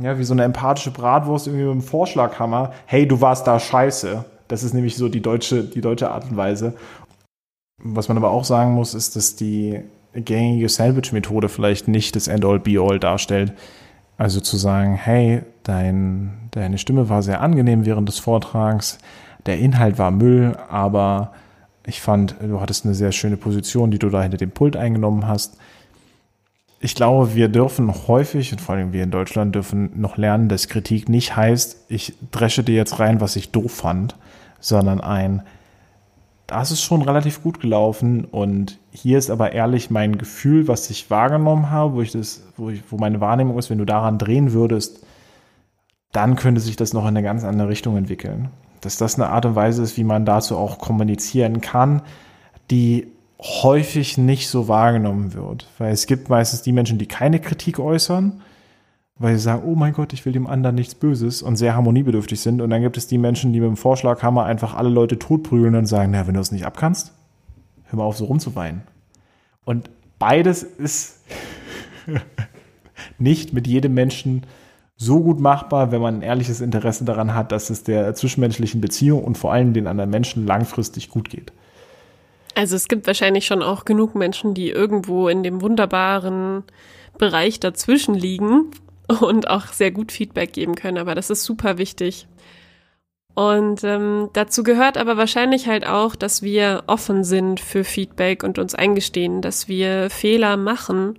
ja, wie so eine empathische Bratwurst irgendwie mit dem Vorschlaghammer, hey, du warst da scheiße. Das ist nämlich so die deutsche, die deutsche Art und Weise. Was man aber auch sagen muss, ist, dass die gängige Salvage-Methode vielleicht nicht das End-all-Be-all darstellt. Also zu sagen, hey, dein, deine Stimme war sehr angenehm während des Vortrags, der Inhalt war Müll, aber ich fand, du hattest eine sehr schöne Position, die du da hinter dem Pult eingenommen hast. Ich glaube, wir dürfen häufig, und vor allem wir in Deutschland, dürfen noch lernen, dass Kritik nicht heißt, ich dresche dir jetzt rein, was ich doof fand, sondern ein, das ist schon relativ gut gelaufen und hier ist aber ehrlich mein Gefühl, was ich wahrgenommen habe, wo ich das, wo, ich, wo meine Wahrnehmung ist, wenn du daran drehen würdest, dann könnte sich das noch in eine ganz andere Richtung entwickeln dass das eine Art und Weise ist, wie man dazu auch kommunizieren kann, die häufig nicht so wahrgenommen wird. Weil es gibt meistens die Menschen, die keine Kritik äußern, weil sie sagen, oh mein Gott, ich will dem anderen nichts Böses und sehr harmoniebedürftig sind. Und dann gibt es die Menschen, die mit dem Vorschlaghammer einfach alle Leute totprügeln und sagen, na, wenn du es nicht abkannst, hör mal auf, so rumzuweinen. Und beides ist [LAUGHS] nicht mit jedem Menschen so gut machbar, wenn man ein ehrliches Interesse daran hat, dass es der zwischenmenschlichen Beziehung und vor allem den anderen Menschen langfristig gut geht. Also es gibt wahrscheinlich schon auch genug Menschen, die irgendwo in dem wunderbaren Bereich dazwischen liegen und auch sehr gut Feedback geben können, aber das ist super wichtig. Und ähm, dazu gehört aber wahrscheinlich halt auch, dass wir offen sind für Feedback und uns eingestehen, dass wir Fehler machen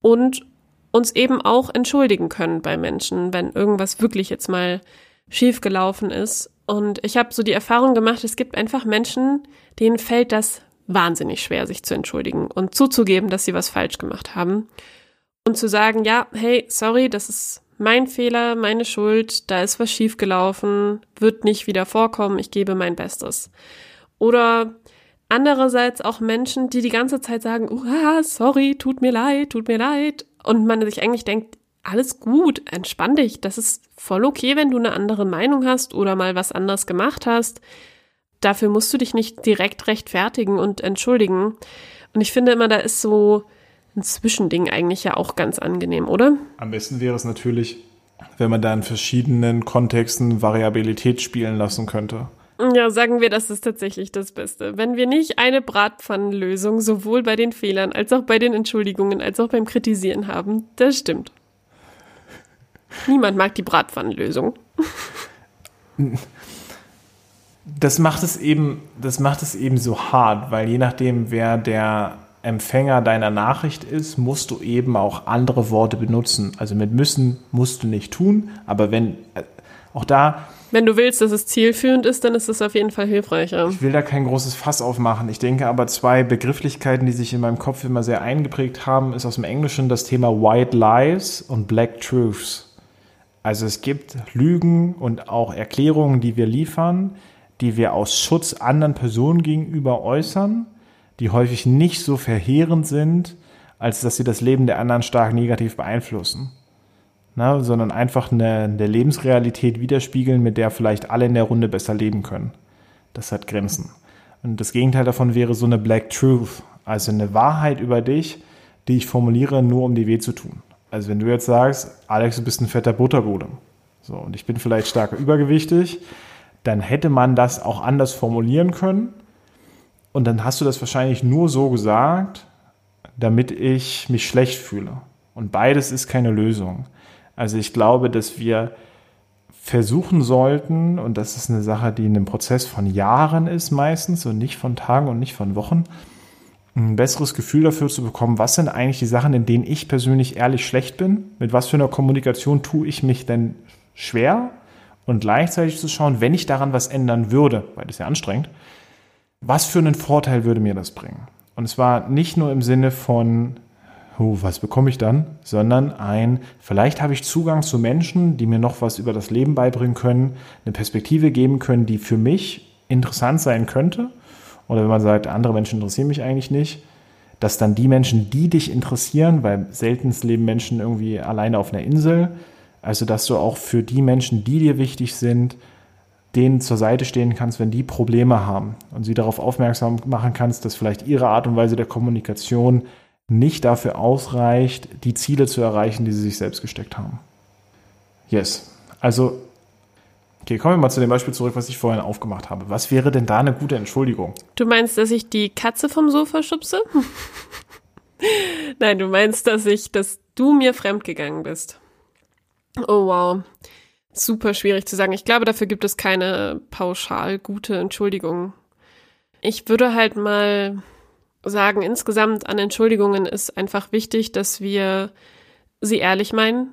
und uns eben auch entschuldigen können bei Menschen, wenn irgendwas wirklich jetzt mal schiefgelaufen ist. Und ich habe so die Erfahrung gemacht, es gibt einfach Menschen, denen fällt das wahnsinnig schwer, sich zu entschuldigen und zuzugeben, dass sie was falsch gemacht haben. Und zu sagen, ja, hey, sorry, das ist mein Fehler, meine Schuld, da ist was schiefgelaufen, wird nicht wieder vorkommen, ich gebe mein Bestes. Oder andererseits auch Menschen, die die ganze Zeit sagen, uh, sorry, tut mir leid, tut mir leid und man sich eigentlich denkt, alles gut, entspann dich, das ist voll okay, wenn du eine andere Meinung hast oder mal was anderes gemacht hast. Dafür musst du dich nicht direkt rechtfertigen und entschuldigen. Und ich finde immer, da ist so ein Zwischending eigentlich ja auch ganz angenehm, oder? Am besten wäre es natürlich, wenn man da in verschiedenen Kontexten Variabilität spielen lassen könnte. Ja, sagen wir, das ist tatsächlich das Beste. Wenn wir nicht eine Bratpfannenlösung sowohl bei den Fehlern als auch bei den Entschuldigungen als auch beim Kritisieren haben, das stimmt. Niemand mag die Bratpfannenlösung. Das macht es eben, das macht es eben so hart, weil je nachdem, wer der Empfänger deiner Nachricht ist, musst du eben auch andere Worte benutzen. Also mit müssen musst du nicht tun, aber wenn äh, auch da wenn du willst, dass es zielführend ist, dann ist es auf jeden Fall hilfreicher. Ich will da kein großes Fass aufmachen. Ich denke aber zwei Begrifflichkeiten, die sich in meinem Kopf immer sehr eingeprägt haben, ist aus dem Englischen das Thema White Lies und Black Truths. Also es gibt Lügen und auch Erklärungen, die wir liefern, die wir aus Schutz anderen Personen gegenüber äußern, die häufig nicht so verheerend sind, als dass sie das Leben der anderen stark negativ beeinflussen ne, sondern einfach eine, eine Lebensrealität widerspiegeln, mit der vielleicht alle in der Runde besser leben können. Das hat Grenzen. Und das Gegenteil davon wäre so eine Black Truth, also eine Wahrheit über dich, die ich formuliere, nur um dir weh zu tun. Also wenn du jetzt sagst, Alex, du bist ein fetter Butterbude, so, und ich bin vielleicht stark übergewichtig, dann hätte man das auch anders formulieren können. Und dann hast du das wahrscheinlich nur so gesagt, damit ich mich schlecht fühle. Und beides ist keine Lösung. Also ich glaube, dass wir versuchen sollten, und das ist eine Sache, die in einem Prozess von Jahren ist meistens und nicht von Tagen und nicht von Wochen, ein besseres Gefühl dafür zu bekommen, was sind eigentlich die Sachen, in denen ich persönlich ehrlich schlecht bin, mit was für einer Kommunikation tue ich mich denn schwer und gleichzeitig zu schauen, wenn ich daran was ändern würde, weil das ja anstrengend, was für einen Vorteil würde mir das bringen? Und zwar nicht nur im Sinne von, oh, was bekomme ich dann? Sondern ein, vielleicht habe ich Zugang zu Menschen, die mir noch was über das Leben beibringen können, eine Perspektive geben können, die für mich interessant sein könnte. Oder wenn man sagt, andere Menschen interessieren mich eigentlich nicht, dass dann die Menschen, die dich interessieren, weil selten leben Menschen irgendwie alleine auf einer Insel, also dass du auch für die Menschen, die dir wichtig sind, denen zur Seite stehen kannst, wenn die Probleme haben und sie darauf aufmerksam machen kannst, dass vielleicht ihre Art und Weise der Kommunikation nicht dafür ausreicht, die Ziele zu erreichen, die sie sich selbst gesteckt haben. Yes. Also, okay, kommen wir mal zu dem Beispiel zurück, was ich vorhin aufgemacht habe. Was wäre denn da eine gute Entschuldigung? Du meinst, dass ich die Katze vom Sofa schubse? [LAUGHS] Nein, du meinst, dass ich, dass du mir fremdgegangen bist. Oh wow. Super schwierig zu sagen. Ich glaube, dafür gibt es keine pauschal gute Entschuldigung. Ich würde halt mal sagen, insgesamt an Entschuldigungen ist einfach wichtig, dass wir sie ehrlich meinen,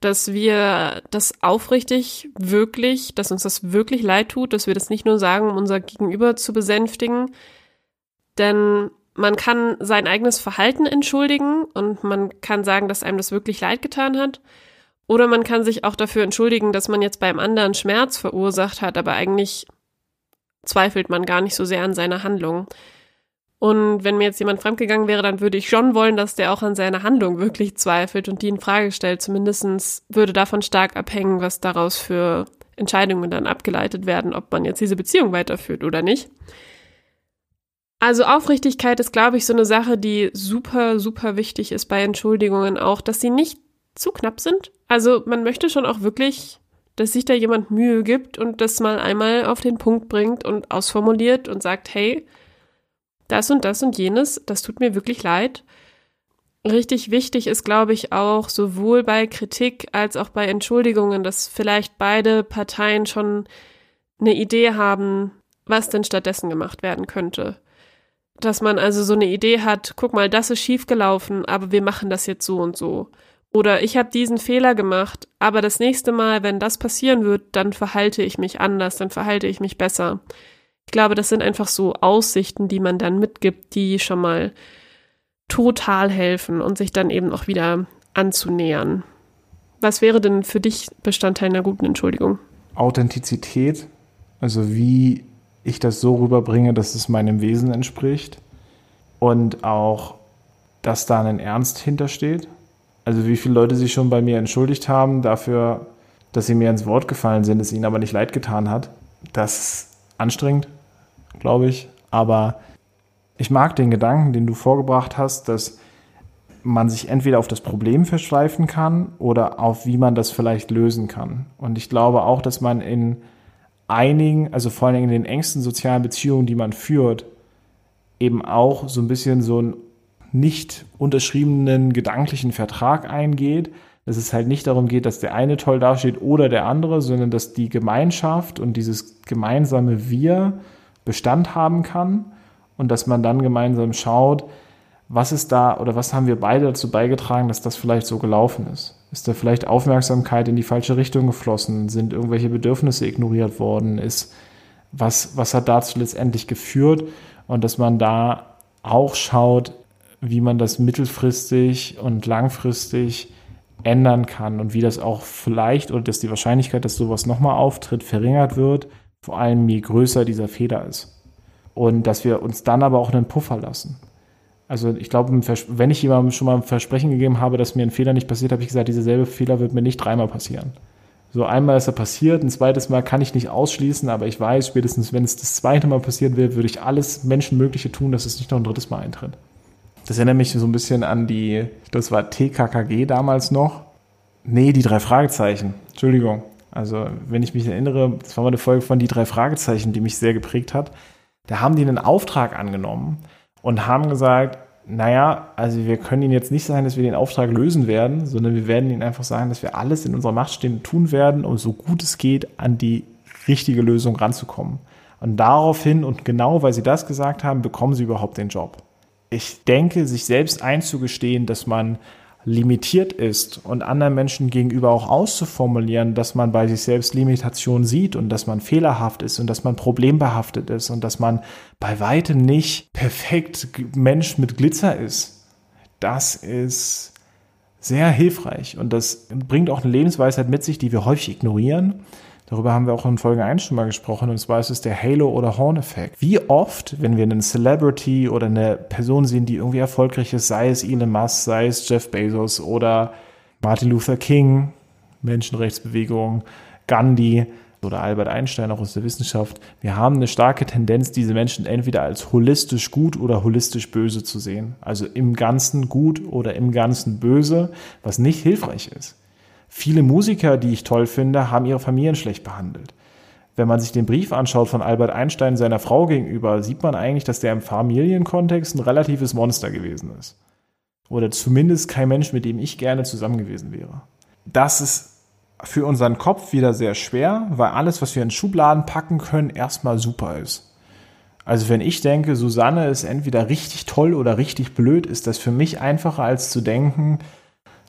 dass wir das aufrichtig wirklich, dass uns das wirklich leid tut, dass wir das nicht nur sagen, um unser Gegenüber zu besänftigen. Denn man kann sein eigenes Verhalten entschuldigen und man kann sagen, dass einem das wirklich leid getan hat. Oder man kann sich auch dafür entschuldigen, dass man jetzt beim anderen Schmerz verursacht hat, aber eigentlich zweifelt man gar nicht so sehr an seiner Handlung. Und wenn mir jetzt jemand fremdgegangen wäre, dann würde ich schon wollen, dass der auch an seiner Handlung wirklich zweifelt und die in Frage stellt. Zumindestens würde davon stark abhängen, was daraus für Entscheidungen dann abgeleitet werden, ob man jetzt diese Beziehung weiterführt oder nicht. Also Aufrichtigkeit ist, glaube ich, so eine Sache, die super, super wichtig ist bei Entschuldigungen auch, dass sie nicht zu knapp sind. Also man möchte schon auch wirklich, dass sich da jemand Mühe gibt und das mal einmal auf den Punkt bringt und ausformuliert und sagt, hey, das und das und jenes, das tut mir wirklich leid. Richtig wichtig ist, glaube ich, auch sowohl bei Kritik als auch bei Entschuldigungen, dass vielleicht beide Parteien schon eine Idee haben, was denn stattdessen gemacht werden könnte. Dass man also so eine Idee hat, guck mal, das ist schiefgelaufen, aber wir machen das jetzt so und so. Oder ich habe diesen Fehler gemacht, aber das nächste Mal, wenn das passieren wird, dann verhalte ich mich anders, dann verhalte ich mich besser. Ich glaube, das sind einfach so Aussichten, die man dann mitgibt, die schon mal total helfen und sich dann eben auch wieder anzunähern. Was wäre denn für dich Bestandteil einer guten Entschuldigung? Authentizität, also wie ich das so rüberbringe, dass es meinem Wesen entspricht und auch, dass da ein Ernst hintersteht. Also wie viele Leute sich schon bei mir entschuldigt haben dafür, dass sie mir ins Wort gefallen sind, es ihnen aber nicht leid getan hat. Das anstrengend, glaube ich. Aber ich mag den Gedanken, den du vorgebracht hast, dass man sich entweder auf das Problem verschweifen kann oder auf wie man das vielleicht lösen kann. Und ich glaube auch, dass man in einigen, also vor allem in den engsten sozialen Beziehungen, die man führt, eben auch so ein bisschen so einen nicht unterschriebenen gedanklichen Vertrag eingeht, dass es halt nicht darum geht, dass der eine toll dasteht oder der andere, sondern dass die Gemeinschaft und dieses gemeinsame Wir Bestand haben kann und dass man dann gemeinsam schaut, was ist da oder was haben wir beide dazu beigetragen, dass das vielleicht so gelaufen ist? Ist da vielleicht Aufmerksamkeit in die falsche Richtung geflossen? Sind irgendwelche Bedürfnisse ignoriert worden? Ist was, was hat dazu letztendlich geführt? Und dass man da auch schaut, wie man das mittelfristig und langfristig ändern kann und wie das auch vielleicht oder dass die Wahrscheinlichkeit, dass sowas nochmal auftritt, verringert wird, vor allem je größer dieser Fehler ist. Und dass wir uns dann aber auch einen Puffer lassen. Also ich glaube, wenn ich jemandem schon mal ein Versprechen gegeben habe, dass mir ein Fehler nicht passiert, habe ich gesagt, dieser selbe Fehler wird mir nicht dreimal passieren. So einmal ist er passiert, ein zweites Mal kann ich nicht ausschließen, aber ich weiß, spätestens wenn es das zweite Mal passieren wird, würde ich alles Menschenmögliche tun, dass es nicht noch ein drittes Mal eintritt. Das erinnert mich so ein bisschen an die, das war TKKG damals noch. Nee, die drei Fragezeichen. Entschuldigung. Also, wenn ich mich erinnere, das war mal eine Folge von die drei Fragezeichen, die mich sehr geprägt hat. Da haben die einen Auftrag angenommen und haben gesagt, naja, also wir können Ihnen jetzt nicht sagen, dass wir den Auftrag lösen werden, sondern wir werden Ihnen einfach sagen, dass wir alles in unserer Macht Stehende tun werden, um so gut es geht an die richtige Lösung ranzukommen. Und daraufhin und genau weil Sie das gesagt haben, bekommen Sie überhaupt den Job ich denke, sich selbst einzugestehen, dass man limitiert ist und anderen Menschen gegenüber auch auszuformulieren, dass man bei sich selbst Limitationen sieht und dass man fehlerhaft ist und dass man problembehaftet ist und dass man bei weitem nicht perfekt Mensch mit Glitzer ist. Das ist sehr hilfreich und das bringt auch eine Lebensweisheit mit sich, die wir häufig ignorieren Darüber haben wir auch in Folge 1 schon mal gesprochen, und zwar ist es der Halo- oder Horn-Effekt. Wie oft, wenn wir einen Celebrity oder eine Person sehen, die irgendwie erfolgreich ist, sei es Elon Musk, sei es Jeff Bezos oder Martin Luther King, Menschenrechtsbewegung, Gandhi, oder Albert Einstein auch aus der Wissenschaft, wir haben eine starke Tendenz, diese Menschen entweder als holistisch gut oder holistisch böse zu sehen. Also im Ganzen gut oder im Ganzen böse, was nicht hilfreich ist. Viele Musiker, die ich toll finde, haben ihre Familien schlecht behandelt. Wenn man sich den Brief anschaut von Albert Einstein seiner Frau gegenüber, sieht man eigentlich, dass der im Familienkontext ein relatives Monster gewesen ist. Oder zumindest kein Mensch, mit dem ich gerne zusammen gewesen wäre. Das ist für unseren Kopf wieder sehr schwer, weil alles, was wir in Schubladen packen können, erstmal super ist. Also wenn ich denke, Susanne ist entweder richtig toll oder richtig blöd, ist das für mich einfacher als zu denken,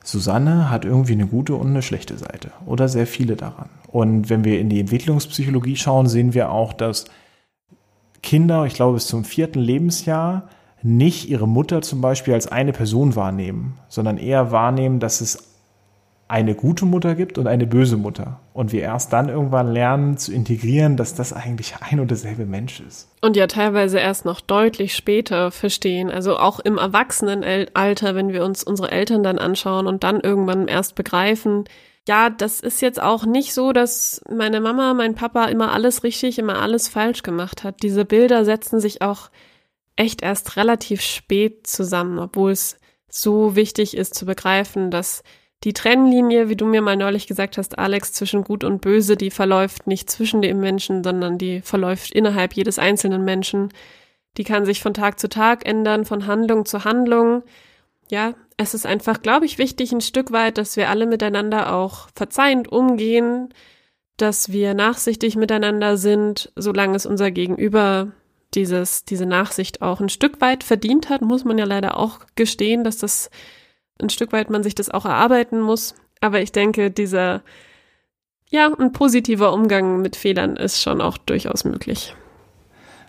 Susanne hat irgendwie eine gute und eine schlechte Seite oder sehr viele daran. Und wenn wir in die Entwicklungspsychologie schauen, sehen wir auch, dass Kinder, ich glaube bis zum vierten Lebensjahr, nicht ihre Mutter zum Beispiel als eine Person wahrnehmen, sondern eher wahrnehmen, dass es eine gute Mutter gibt und eine böse Mutter. Und wir erst dann irgendwann lernen zu integrieren, dass das eigentlich ein und derselbe Mensch ist. Und ja teilweise erst noch deutlich später verstehen. Also auch im Erwachsenenalter, wenn wir uns unsere Eltern dann anschauen und dann irgendwann erst begreifen, ja, das ist jetzt auch nicht so, dass meine Mama, mein Papa immer alles richtig, immer alles falsch gemacht hat. Diese Bilder setzen sich auch echt erst relativ spät zusammen, obwohl es so wichtig ist zu begreifen, dass die Trennlinie, wie du mir mal neulich gesagt hast, Alex, zwischen Gut und Böse, die verläuft nicht zwischen dem Menschen, sondern die verläuft innerhalb jedes einzelnen Menschen. Die kann sich von Tag zu Tag ändern, von Handlung zu Handlung. Ja, es ist einfach, glaube ich, wichtig ein Stück weit, dass wir alle miteinander auch verzeihend umgehen, dass wir nachsichtig miteinander sind, solange es unser Gegenüber dieses, diese Nachsicht auch ein Stück weit verdient hat, muss man ja leider auch gestehen, dass das ein Stück weit man sich das auch erarbeiten muss. Aber ich denke, dieser, ja, ein positiver Umgang mit Fehlern ist schon auch durchaus möglich.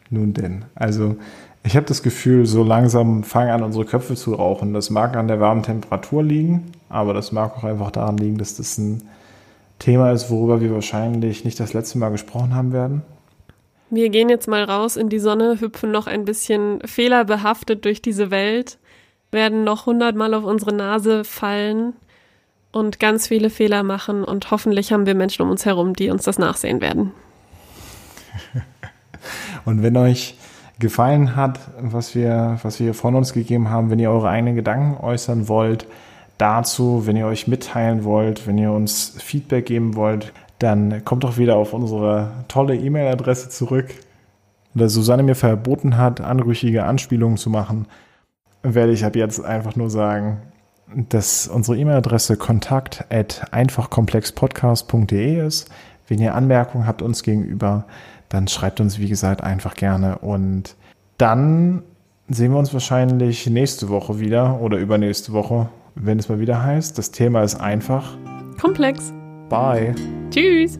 Nun denn, also ich habe das Gefühl, so langsam fangen an, unsere Köpfe zu rauchen. Das mag an der warmen Temperatur liegen, aber das mag auch einfach daran liegen, dass das ein Thema ist, worüber wir wahrscheinlich nicht das letzte Mal gesprochen haben werden. Wir gehen jetzt mal raus in die Sonne, hüpfen noch ein bisschen fehlerbehaftet durch diese Welt werden noch hundertmal auf unsere Nase fallen und ganz viele Fehler machen und hoffentlich haben wir Menschen um uns herum, die uns das nachsehen werden. [LAUGHS] Und wenn euch gefallen hat, was wir, was wir von uns gegeben haben, wenn ihr eure eigenen Gedanken äußern wollt dazu, wenn ihr euch mitteilen wollt, wenn ihr uns Feedback geben wollt, dann kommt doch wieder auf unsere tolle E-Mail-Adresse zurück. Da Susanne mir verboten hat, anrüchige Anspielungen zu machen, werde ich ab jetzt einfach nur sagen, dass unsere E-Mail-Adresse kontakt at einfachkomplexpodcast.de ist. Wenn ihr Anmerkungen habt uns gegenüber, dann schreibt uns, wie gesagt, einfach gerne. Und dann sehen wir uns wahrscheinlich nächste Woche wieder oder übernächste Woche, wenn es mal wieder heißt. Das Thema ist einfach. Komplex. Bye. Tschüss.